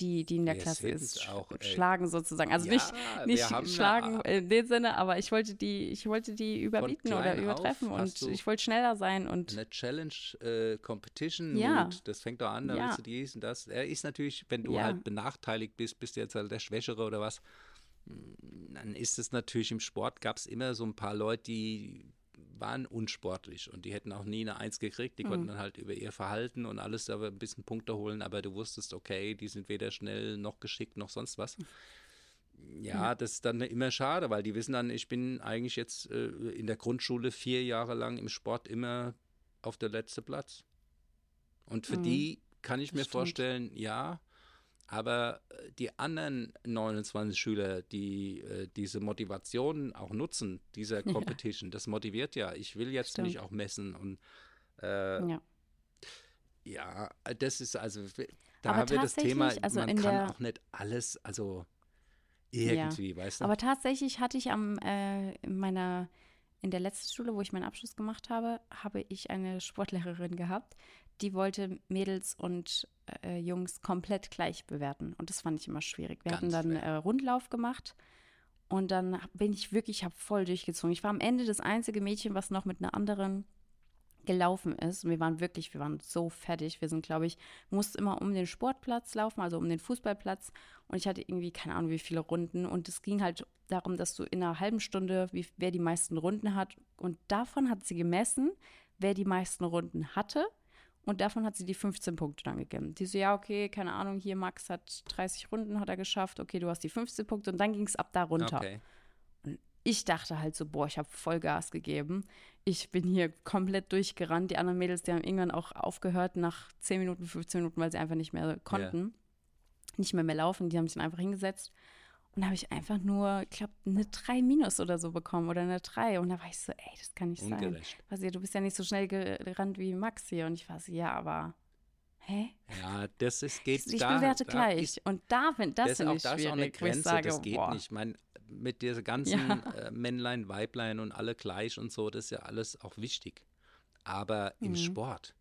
[SPEAKER 3] die, die in der
[SPEAKER 2] Wir
[SPEAKER 3] Klasse ist,
[SPEAKER 2] auch,
[SPEAKER 3] schlagen sozusagen. Also
[SPEAKER 2] ja,
[SPEAKER 3] nicht, nicht schlagen in dem Sinne, aber ich wollte die, ich wollte die überbieten oder übertreffen und ich wollte schneller sein und
[SPEAKER 2] Eine Challenge äh, Competition
[SPEAKER 3] Ja.
[SPEAKER 2] und das fängt doch an, da
[SPEAKER 3] Ja.
[SPEAKER 2] willst du dies und das. Er ist natürlich, wenn du
[SPEAKER 3] Ja.
[SPEAKER 2] halt benachteiligt bist, bist du jetzt halt der Schwächere oder was, mm, dann ist es natürlich im Sport gab es immer so ein paar Leute, die waren unsportlich und die hätten auch nie eine Eins gekriegt. Die
[SPEAKER 3] Mhm.
[SPEAKER 2] konnten dann halt über ihr Verhalten und alles aber ein bisschen Punkte holen, aber du wusstest, okay, die sind weder schnell noch geschickt noch sonst was. Ja, das ist dann immer schade, weil die wissen dann, ich bin eigentlich jetzt äh, in der Grundschule vier Jahre lang im Sport immer auf der letzte Platz. Und für
[SPEAKER 3] Mhm.
[SPEAKER 2] die kann ich
[SPEAKER 3] Das
[SPEAKER 2] mir
[SPEAKER 3] stimmt.
[SPEAKER 2] vorstellen, ja, aber äh, die anderen 29 Schüler, die äh, diese Motivation auch nutzen, dieser *laughs*
[SPEAKER 3] Ja.
[SPEAKER 2] Competition, das motiviert ja. Ich will jetzt
[SPEAKER 3] Stimmt.
[SPEAKER 2] mich auch messen und äh,
[SPEAKER 3] ja.
[SPEAKER 2] ja, das ist also, da
[SPEAKER 3] Aber
[SPEAKER 2] haben wir das Thema,
[SPEAKER 3] also
[SPEAKER 2] man
[SPEAKER 3] in
[SPEAKER 2] kann auch nicht alles, also irgendwie, weißt du?
[SPEAKER 3] Aber tatsächlich hatte ich am äh, in meiner in der letzten Schule, wo ich meinen Abschluss gemacht habe, habe ich eine Sportlehrerin gehabt, die wollte Mädels und äh, Jungs komplett gleich bewerten und das fand ich immer schwierig. Wir hatten
[SPEAKER 2] Ganz
[SPEAKER 3] dann
[SPEAKER 2] schwer.
[SPEAKER 3] äh, Rundlauf gemacht und dann bin ich wirklich, ich habe voll durchgezogen. Ich war am Ende das einzige Mädchen, was noch mit einer anderen gelaufen ist. Und wir waren wirklich, wir waren so fertig. Wir sind, glaube ich, mussten immer um den Sportplatz laufen, also um den Fußballplatz. Und ich hatte irgendwie keine Ahnung, wie viele Runden. Und es ging halt darum, dass du in einer halben Stunde, wie, wer die meisten Runden hat. Und davon hat sie gemessen, wer die meisten Runden hatte. Und davon hat sie die 15 Punkte dann gegeben. Die so, ja, okay, keine Ahnung, hier Max hat 30 Runden, hat er geschafft. Okay, du hast die 15 Punkte. Und dann ging es ab da runter
[SPEAKER 2] Okay.
[SPEAKER 3] ich dachte halt so, boah, ich habe voll Gas gegeben. Ich bin hier komplett durchgerannt. Die anderen Mädels, die haben irgendwann auch aufgehört nach 10 Minuten, 15 Minuten, weil sie einfach nicht mehr konnten. Nicht mehr mehr laufen. Die haben sich dann einfach hingesetzt. Und da habe ich einfach nur, ich glaube, eine 3 minus oder so bekommen oder eine 3. Und da war ich so, ey, das kann nicht sein.
[SPEAKER 2] Ungerecht.
[SPEAKER 3] Was, du bist ja nicht so schnell gerannt wie Max hier. Und ich war so, ja, aber, hä?
[SPEAKER 2] Ja, das ist, geht
[SPEAKER 3] Ich
[SPEAKER 2] da,
[SPEAKER 3] bewerte
[SPEAKER 2] da
[SPEAKER 3] gleich.
[SPEAKER 2] Ist,
[SPEAKER 3] und da find, das,
[SPEAKER 2] das,
[SPEAKER 3] finde
[SPEAKER 2] auch,
[SPEAKER 3] ich
[SPEAKER 2] da ist
[SPEAKER 3] schwierig,
[SPEAKER 2] auch eine
[SPEAKER 3] ich
[SPEAKER 2] Grenze,
[SPEAKER 3] sage,
[SPEAKER 2] das geht
[SPEAKER 3] boah.
[SPEAKER 2] nicht. Ich meine, mit dieser ganzen
[SPEAKER 3] Ja.
[SPEAKER 2] äh, Männlein, Weiblein und alle gleich und so, das ist ja alles auch wichtig. Aber im
[SPEAKER 3] Mhm.
[SPEAKER 2] Sport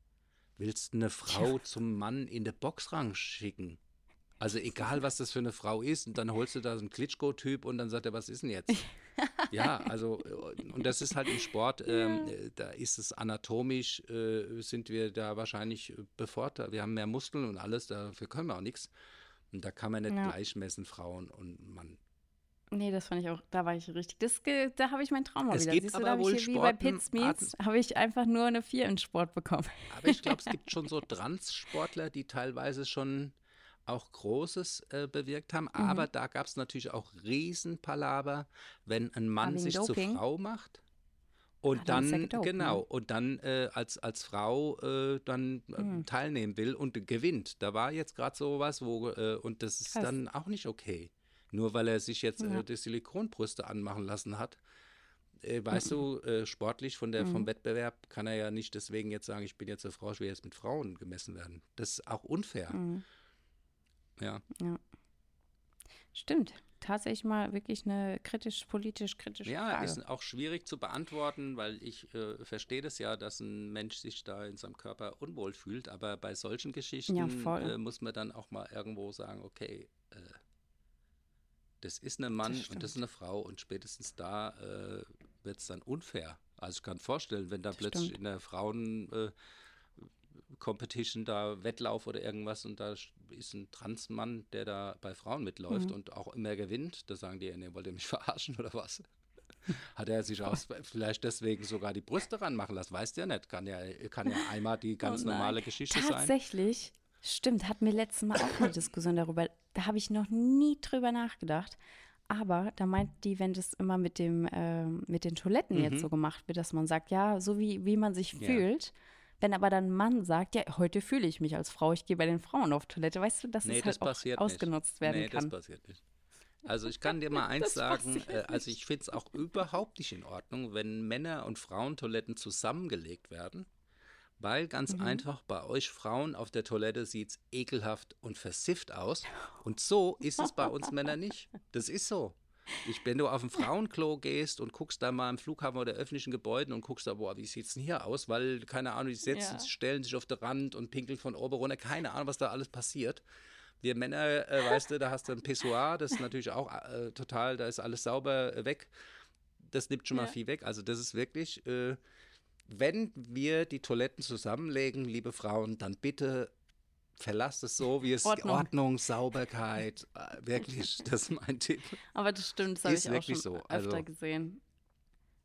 [SPEAKER 2] willst du eine Frau zum Mann in den Boxrang schicken. Also egal, was das für eine Frau ist, und dann holst du da so einen Klitschko-Typ und dann sagt er, was ist denn jetzt? *laughs* ja, also, äh, und das ist halt im Sport, ähm, äh, da ist es anatomisch, äh, sind wir da wahrscheinlich bevorteilt. Wir haben mehr Muskeln und alles, dafür können wir auch nichts. Und da kann man nicht
[SPEAKER 3] Ja.
[SPEAKER 2] gleich messen, Frauen und Mann.
[SPEAKER 3] Nee, das fand ich auch, da war ich richtig. Das, da habe ich meinen Traum mal
[SPEAKER 2] Es
[SPEAKER 3] wieder.
[SPEAKER 2] gibt
[SPEAKER 3] Siehst du,
[SPEAKER 2] aber
[SPEAKER 3] da habe
[SPEAKER 2] wohl
[SPEAKER 3] ich hier wie bei Meets, habe ich einfach nur eine 4 in Sport bekommen.
[SPEAKER 2] Aber ich glaube, es *laughs* gibt schon so Trans-Sportler, die teilweise schon auch Großes äh, bewirkt haben.
[SPEAKER 3] Mhm.
[SPEAKER 2] Aber da gab es natürlich auch Riesenpalaver, wenn ein Mann sich zur
[SPEAKER 3] Doping?
[SPEAKER 2] Frau macht. Und
[SPEAKER 3] Ah, dann
[SPEAKER 2] dann,
[SPEAKER 3] gedopt, ne?
[SPEAKER 2] genau, und dann äh, als, als Frau äh, dann äh,
[SPEAKER 3] Mhm.
[SPEAKER 2] teilnehmen will und gewinnt. Da war jetzt gerade sowas, wo, äh, und das ist
[SPEAKER 3] Krass.
[SPEAKER 2] dann auch nicht okay. Nur weil er sich jetzt
[SPEAKER 3] Ja.
[SPEAKER 2] äh, die Silikonbrüste anmachen lassen hat. Weißt du, äh, sportlich von der,
[SPEAKER 3] Mhm.
[SPEAKER 2] vom Wettbewerb kann er ja nicht deswegen jetzt sagen, ich bin jetzt eine Frau, ich will jetzt mit Frauen gemessen werden. Das ist auch unfair.
[SPEAKER 3] Mhm.
[SPEAKER 2] Ja.
[SPEAKER 3] Stimmt. Tatsächlich mal wirklich eine kritisch, politisch kritische
[SPEAKER 2] Ja,
[SPEAKER 3] Frage.
[SPEAKER 2] ist auch schwierig zu beantworten, weil ich äh, verstehe das ja, dass ein Mensch sich da in seinem Körper unwohl fühlt, aber bei solchen Geschichten
[SPEAKER 3] voll.
[SPEAKER 2] äh, muss man dann auch mal irgendwo sagen, okay, äh, das ist ein Mann und das ist eine Frau und spätestens da äh, wird es dann unfair. Also ich kann vorstellen, wenn da
[SPEAKER 3] Das
[SPEAKER 2] plötzlich
[SPEAKER 3] stimmt.
[SPEAKER 2] in der Frauen äh, Competition da Wettlauf oder irgendwas und da ist ein Transmann, der da bei Frauen mitläuft
[SPEAKER 3] Mhm.
[SPEAKER 2] und auch immer gewinnt, da sagen die, nee, wollt ihr mich *laughs* verarschen oder was? *laughs* Hat er sich aus, vielleicht deswegen sogar die Brüste ranmachen lassen, weißt du ja nicht. Kann ja, kann ja einmal die *laughs* ganz
[SPEAKER 3] Oh
[SPEAKER 2] normale Geschichte sein.
[SPEAKER 3] Tatsächlich, stimmt, hatten wir letztes Mal auch eine Diskussion darüber. Da habe ich noch nie drüber nachgedacht. Aber da meint die, wenn das immer mit dem, ähm, mit den Toiletten
[SPEAKER 2] Mhm.
[SPEAKER 3] jetzt so gemacht wird, dass man sagt, ja, so wie, wie man sich
[SPEAKER 2] Ja.
[SPEAKER 3] fühlt. Wenn aber dann ein Mann sagt, ja, heute fühle ich mich als Frau, ich gehe bei den Frauen auf Toilette, weißt du, dass
[SPEAKER 2] Nee,
[SPEAKER 3] es
[SPEAKER 2] das
[SPEAKER 3] halt auch
[SPEAKER 2] passiert nicht.
[SPEAKER 3] ausgenutzt werden
[SPEAKER 2] nee,
[SPEAKER 3] kann.
[SPEAKER 2] das passiert nicht. Also ich kann dir mal *laughs* eins
[SPEAKER 3] Das
[SPEAKER 2] sagen, äh, also ich finde es auch überhaupt nicht in Ordnung, wenn Männer- und Frauentoiletten zusammengelegt werden, weil ganz
[SPEAKER 3] Mhm.
[SPEAKER 2] einfach bei euch Frauen auf der Toilette sieht es ekelhaft und versifft aus und so ist es bei uns Männern nicht. Das ist so. Ich, wenn du auf ein Frauenklo gehst und guckst da mal im Flughafen oder öffentlichen Gebäuden und guckst da, boah, wie sieht's denn hier aus? Weil, keine Ahnung, die setzen,
[SPEAKER 3] Ja.
[SPEAKER 2] stellen sich auf den Rand und pinkeln von oben runter. Keine Ahnung, was da alles passiert. Wir Männer, äh, weißt du, da hast du ein Pissoir, das ist natürlich auch äh, total, da ist alles sauber äh, weg. Das nimmt schon mal
[SPEAKER 3] Ja.
[SPEAKER 2] viel weg. Also das ist wirklich, äh, wenn wir die Toiletten zusammenlegen, liebe Frauen, dann bitte verlasst es so, wie es
[SPEAKER 3] Ordnung.
[SPEAKER 2] Ordnung, Sauberkeit, äh, wirklich, das ist mein Tipp.
[SPEAKER 3] Aber das stimmt, das habe ich auch schon
[SPEAKER 2] so,
[SPEAKER 3] öfter
[SPEAKER 2] also-
[SPEAKER 3] gesehen.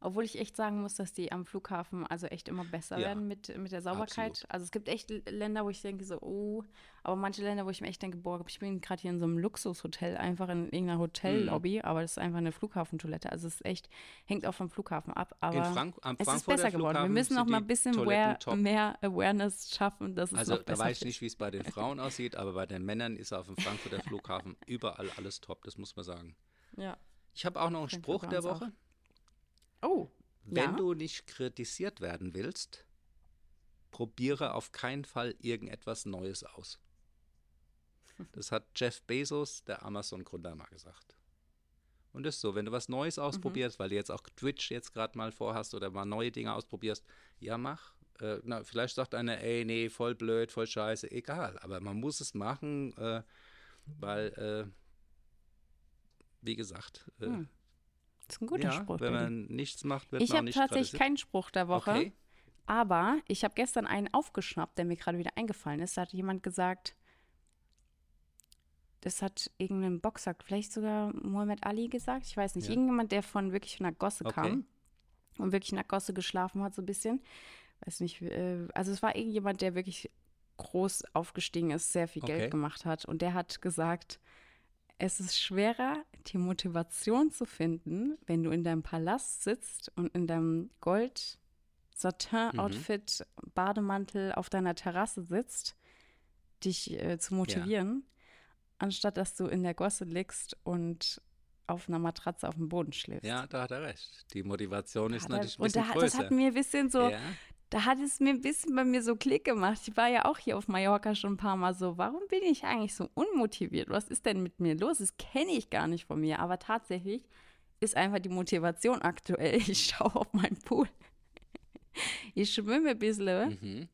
[SPEAKER 3] Obwohl ich echt sagen muss, dass die am Flughafen also echt immer besser
[SPEAKER 2] Ja,
[SPEAKER 3] werden mit, mit der Sauberkeit.
[SPEAKER 2] absolut.
[SPEAKER 3] Also es gibt echt Länder, wo ich denke so, oh, aber manche Länder, wo ich mir echt denke, boah, ich bin gerade hier in so einem Luxushotel, einfach in irgendeiner Hotellobby,
[SPEAKER 2] Mhm.
[SPEAKER 3] aber das ist einfach eine Flughafentoilette. Also es ist echt, hängt auch vom Flughafen ab. Aber
[SPEAKER 2] In Frank am
[SPEAKER 3] es ist besser geworden. Wir müssen noch mal ein bisschen aware, mehr Awareness schaffen, dass es
[SPEAKER 2] Also da weiß ich nicht, wie es bei den *laughs* Frauen aussieht, aber bei den Männern ist auf dem Frankfurter Flughafen überall alles top, das muss man sagen.
[SPEAKER 3] Ja.
[SPEAKER 2] Ich habe auch noch einen Spruch der
[SPEAKER 3] uns auch. Oh,
[SPEAKER 2] Wenn
[SPEAKER 3] ja.
[SPEAKER 2] du nicht kritisiert werden willst, probiere auf keinen Fall irgendetwas Neues aus. Das hat Jeff Bezos, der Amazon-Gründer, mal gesagt. Und das ist so, wenn du was Neues ausprobierst, weil du jetzt auch Twitch jetzt gerade mal vorhast oder mal neue Dinge ausprobierst, ja, mach. Äh, na, vielleicht sagt einer, ey, nee, voll blöd, voll scheiße, egal. Aber man muss es machen, äh, weil, äh, wie gesagt, äh,
[SPEAKER 3] Hm. Das ist ein guter
[SPEAKER 2] ja,
[SPEAKER 3] Spruch.
[SPEAKER 2] wenn man nichts macht, wird
[SPEAKER 3] Ich
[SPEAKER 2] man auch
[SPEAKER 3] habe
[SPEAKER 2] nicht
[SPEAKER 3] tatsächlich
[SPEAKER 2] kritisiert.
[SPEAKER 3] keinen Spruch der Woche.
[SPEAKER 2] Okay.
[SPEAKER 3] Aber ich habe gestern einen aufgeschnappt, der mir gerade wieder eingefallen ist. Da hat jemand gesagt, das hat irgendein Boxer, vielleicht sogar Muhammad Ali gesagt, ich weiß nicht,
[SPEAKER 2] Ja.
[SPEAKER 3] irgendjemand, der von wirklich von einer Gosse
[SPEAKER 2] Okay.
[SPEAKER 3] kam und wirklich in der Gosse geschlafen hat, so ein bisschen. Weiß nicht, äh, also es war irgendjemand, der wirklich groß aufgestiegen ist, sehr viel
[SPEAKER 2] Okay.
[SPEAKER 3] Geld gemacht hat und der hat gesagt, es ist schwerer, die Motivation zu finden, wenn du in deinem Palast sitzt und in deinem Gold Satin-Outfit, Bademantel auf deiner Terrasse sitzt, dich äh, zu motivieren, anstatt dass du in der Gosse liegst und auf einer Matratze auf dem Boden schläfst.
[SPEAKER 2] Ja, da hat er recht. Die Motivation ist
[SPEAKER 3] Hat er-
[SPEAKER 2] natürlich ein
[SPEAKER 3] und
[SPEAKER 2] bisschen
[SPEAKER 3] da, hat-
[SPEAKER 2] größer.
[SPEAKER 3] das hat mir ein bisschen so,
[SPEAKER 2] ja.
[SPEAKER 3] Da hat es mir ein bisschen bei mir so Klick gemacht. Ich war ja auch hier auf Mallorca schon ein paar Mal so, warum bin ich eigentlich so unmotiviert? Was ist denn mit mir los? Das kenne ich gar nicht von mir. Aber tatsächlich ist einfach die Motivation aktuell. *laughs* Ich schaue auf meinen Pool. Ich schwimme ein bisschen.
[SPEAKER 2] Mhm.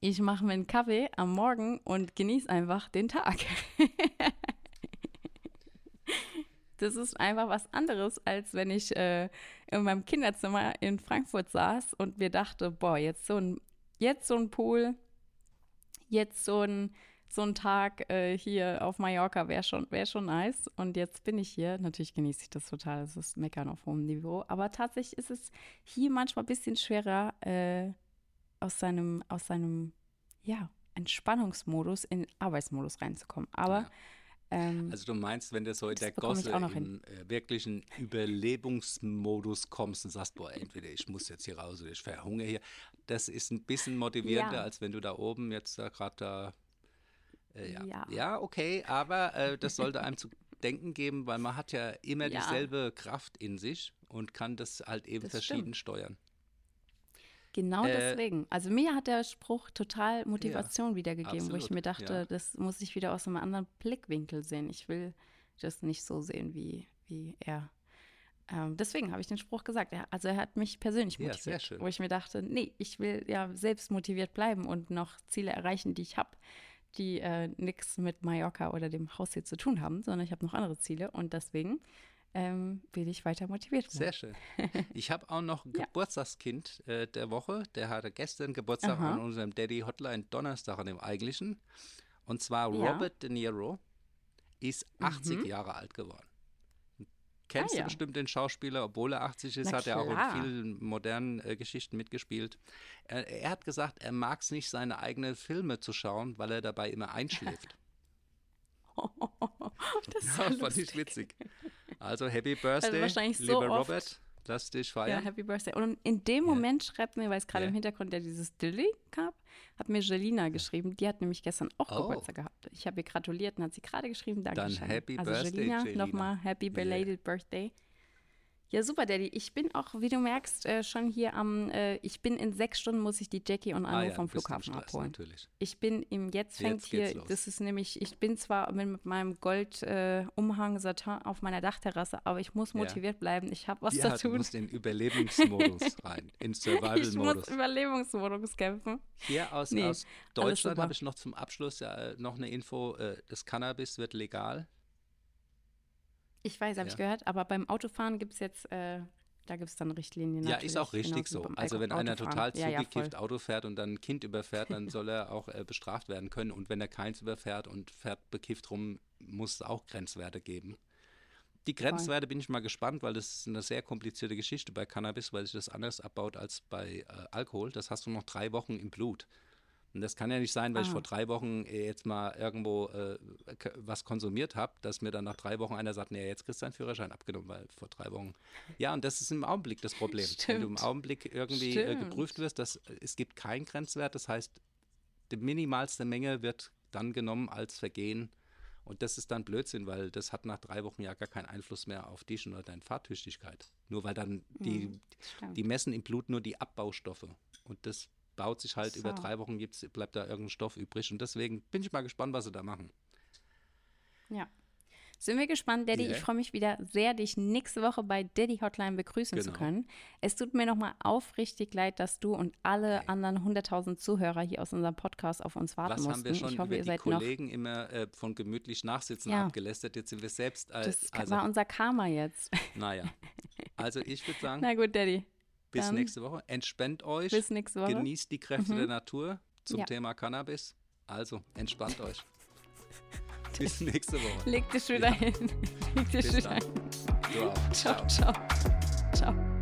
[SPEAKER 3] Ich mache mir einen Kaffee am Morgen und genieße einfach den Tag. *laughs* das ist einfach was anderes, als wenn ich äh, in meinem Kinderzimmer in Frankfurt saß und mir dachte, boah, jetzt so ein, jetzt so ein Pool, jetzt so ein, so ein Tag äh, hier auf Mallorca wäre schon, wär schon nice. Und jetzt bin ich hier. Natürlich genieße ich das total. Es ist Meckern auf hohem Niveau. Aber tatsächlich ist es hier manchmal ein bisschen schwerer, äh, aus seinem, aus seinem, ja, Entspannungsmodus in Arbeitsmodus reinzukommen. Aber
[SPEAKER 2] Ja.
[SPEAKER 3] Ähm,
[SPEAKER 2] Also du meinst, wenn du so in der Gosse in äh, wirklichen Überlebensmodus kommst und sagst, boah, entweder ich muss jetzt hier raus oder ich verhungere hier, das ist ein bisschen motivierender,
[SPEAKER 3] Ja.
[SPEAKER 2] als wenn du da oben jetzt da gerade da äh, ja.
[SPEAKER 3] Ja.
[SPEAKER 2] ja, okay, aber äh, das sollte einem zu denken geben, weil man hat ja immer
[SPEAKER 3] Ja.
[SPEAKER 2] dieselbe Kraft in sich und kann das halt eben
[SPEAKER 3] Das
[SPEAKER 2] verschieden
[SPEAKER 3] stimmt.
[SPEAKER 2] steuern.
[SPEAKER 3] Genau
[SPEAKER 2] Äh,
[SPEAKER 3] deswegen. Also mir hat der Spruch total Motivation wiedergegeben, wo ich
[SPEAKER 2] absolut,
[SPEAKER 3] mir dachte,
[SPEAKER 2] ja.
[SPEAKER 3] das muss ich wieder aus einem anderen Blickwinkel sehen. Ich will das nicht so sehen wie, wie er. Ähm, deswegen habe ich den Spruch gesagt. Also er hat mich persönlich
[SPEAKER 2] Ja,
[SPEAKER 3] motiviert,
[SPEAKER 2] sehr schön.
[SPEAKER 3] wo ich mir dachte, nee, ich will ja selbst motiviert bleiben und noch Ziele erreichen, die ich habe, die äh, nichts mit Mallorca oder dem Haus hier zu tun haben, sondern ich habe noch andere Ziele und deswegen ähm, will ich weiter motiviert.
[SPEAKER 2] Sehr schön. Ich habe auch noch ein *laughs*
[SPEAKER 3] Ja.
[SPEAKER 2] Geburtstagskind äh, der Woche. Der hatte gestern Geburtstag
[SPEAKER 3] Aha.
[SPEAKER 2] an unserem Daddy Hotline Donnerstag an dem eigentlichen. Und zwar
[SPEAKER 3] Ja.
[SPEAKER 2] Robert De Niro ist 80
[SPEAKER 3] Mhm.
[SPEAKER 2] Jahre alt geworden. Kennst
[SPEAKER 3] Ah,
[SPEAKER 2] du
[SPEAKER 3] ja.
[SPEAKER 2] bestimmt den Schauspieler, obwohl er 80 ist,
[SPEAKER 3] Na
[SPEAKER 2] hat er auch
[SPEAKER 3] klar.
[SPEAKER 2] in vielen modernen äh, Geschichten mitgespielt. Er, er hat gesagt, er mag es nicht, seine eigenen Filme zu schauen, weil er dabei immer einschläft. *laughs*
[SPEAKER 3] das ist *laughs*
[SPEAKER 2] Ja,
[SPEAKER 3] so
[SPEAKER 2] fand ich witzig. Also Happy Birthday,
[SPEAKER 3] wahrscheinlich
[SPEAKER 2] lieber
[SPEAKER 3] so oft.
[SPEAKER 2] Robert. Lass dich
[SPEAKER 3] Ja,
[SPEAKER 2] feiern.
[SPEAKER 3] Happy Birthday. Und in dem
[SPEAKER 2] Ja.
[SPEAKER 3] Moment schreibt mir, weil es gerade
[SPEAKER 2] Ja.
[SPEAKER 3] im Hintergrund ja dieses Dilly gab, hat mir Jelina geschrieben. Die hat nämlich gestern auch
[SPEAKER 2] Oh.
[SPEAKER 3] Geburtstag gehabt. Ich habe ihr gratuliert und hat sie gerade geschrieben, danke
[SPEAKER 2] Dann
[SPEAKER 3] schön.
[SPEAKER 2] Happy
[SPEAKER 3] also
[SPEAKER 2] Birthday,
[SPEAKER 3] Jelina,
[SPEAKER 2] Jelina.
[SPEAKER 3] nochmal Happy
[SPEAKER 2] Yeah.
[SPEAKER 3] Belated Birthday. Ja, super, Daddy. Ich bin auch, wie du merkst, äh, schon hier am, äh, ich bin in sechs Stunden, muss ich die Jackie und Anu
[SPEAKER 2] ah, ja,
[SPEAKER 3] vom Flughafen
[SPEAKER 2] Stress,
[SPEAKER 3] abholen.
[SPEAKER 2] Natürlich.
[SPEAKER 3] Ich bin im, jetzt fängt
[SPEAKER 2] Jetzt
[SPEAKER 3] hier,
[SPEAKER 2] los.
[SPEAKER 3] das ist nämlich, ich bin zwar mit, mit meinem Gold-Umhang Satin auf meiner Dachterrasse, aber ich muss
[SPEAKER 2] Ja.
[SPEAKER 3] motiviert bleiben. Ich habe was
[SPEAKER 2] Ja,
[SPEAKER 3] zu
[SPEAKER 2] du
[SPEAKER 3] tun.
[SPEAKER 2] musst in *laughs* Überlebensmodus rein, in
[SPEAKER 3] Ich muss
[SPEAKER 2] Survival-Modus.
[SPEAKER 3] Überlebensmodus kämpfen.
[SPEAKER 2] Hier aus,
[SPEAKER 3] Nee,
[SPEAKER 2] aus Deutschland habe ich noch zum Abschluss ja, äh, noch eine Info. Äh, das Cannabis wird legal.
[SPEAKER 3] Ich weiß, habe ich
[SPEAKER 2] Ja.
[SPEAKER 3] gehört, aber beim Autofahren gibt es jetzt, äh, da gibt es dann Richtlinien.
[SPEAKER 2] Ja, ist auch richtig so. Also wenn einer total
[SPEAKER 3] ja, ja,
[SPEAKER 2] zugekifft Auto fährt und dann ein Kind überfährt, dann soll er auch äh, bestraft werden können. Und wenn er keins überfährt und fährt bekifft rum, muss es auch Grenzwerte geben. Die Grenzwerte bin ich mal gespannt, weil das ist eine sehr komplizierte Geschichte bei Cannabis, weil sich das anders abbaut als bei äh, Alkohol. Das hast du noch drei Wochen im Blut. Und das kann ja nicht sein, weil ich
[SPEAKER 3] Ah.
[SPEAKER 2] vor drei Wochen äh, jetzt mal irgendwo äh, was konsumiert habe, dass mir dann nach drei Wochen einer sagt, nee, jetzt kriegst du deinen Führerschein abgenommen, weil vor drei Wochen. Ja, und das ist im Augenblick das Problem. Wenn du im
[SPEAKER 3] Stimmt.
[SPEAKER 2] Augenblick irgendwie äh,
[SPEAKER 3] Stimmt.
[SPEAKER 2] geprüft wirst, dass äh, es gibt keinen Grenzwert, das heißt, die minimalste Menge wird dann genommen als Vergehen. Und das ist dann Blödsinn, weil das hat nach drei Wochen ja gar keinen Einfluss mehr auf dich oder deine Fahrtüchtigkeit. Nur weil dann die,
[SPEAKER 3] Mhm, stimmt.
[SPEAKER 2] die messen im Blut nur die Abbaustoffe. Und das baut sich halt über
[SPEAKER 3] So.
[SPEAKER 2] drei Wochen, gibt's, bleibt da irgendein Stoff übrig. Und deswegen bin ich mal gespannt, was sie da machen.
[SPEAKER 3] Ja. Sind wir gespannt, Daddy.
[SPEAKER 2] Ja.
[SPEAKER 3] Ich freue mich wieder sehr, dich nächste Woche bei Daddy Hotline begrüßen zu
[SPEAKER 2] Genau.
[SPEAKER 3] können. Es tut mir nochmal aufrichtig leid, dass du und alle
[SPEAKER 2] Okay.
[SPEAKER 3] anderen 100.000 Zuhörer hier aus unserem Podcast auf uns warten
[SPEAKER 2] Was
[SPEAKER 3] mussten.
[SPEAKER 2] haben wir schon
[SPEAKER 3] ich hoffe,
[SPEAKER 2] über
[SPEAKER 3] ihr
[SPEAKER 2] die
[SPEAKER 3] seid noch.
[SPEAKER 2] Kollegen immer äh, von gemütlich nachsitzen
[SPEAKER 3] Ja.
[SPEAKER 2] abgelästert? Jetzt sind wir selbst. Äh,
[SPEAKER 3] Das
[SPEAKER 2] also,
[SPEAKER 3] war unser Karma jetzt.
[SPEAKER 2] naja. *laughs* Also ich würde sagen,
[SPEAKER 3] Na gut, Daddy.
[SPEAKER 2] Bis
[SPEAKER 3] dann
[SPEAKER 2] nächste Woche. Entspannt euch.
[SPEAKER 3] Bis nächste Woche.
[SPEAKER 2] Genießt die Kräfte
[SPEAKER 3] Mhm.
[SPEAKER 2] der Natur zum
[SPEAKER 3] Ja.
[SPEAKER 2] Thema Cannabis. Also, entspannt euch. *laughs* Bis nächste Woche.
[SPEAKER 3] Leg dich wieder
[SPEAKER 2] Ja.
[SPEAKER 3] hin. *laughs* Leg dich
[SPEAKER 2] Bis
[SPEAKER 3] wieder hin.
[SPEAKER 2] Auch.
[SPEAKER 3] Ciao, ciao. Ciao.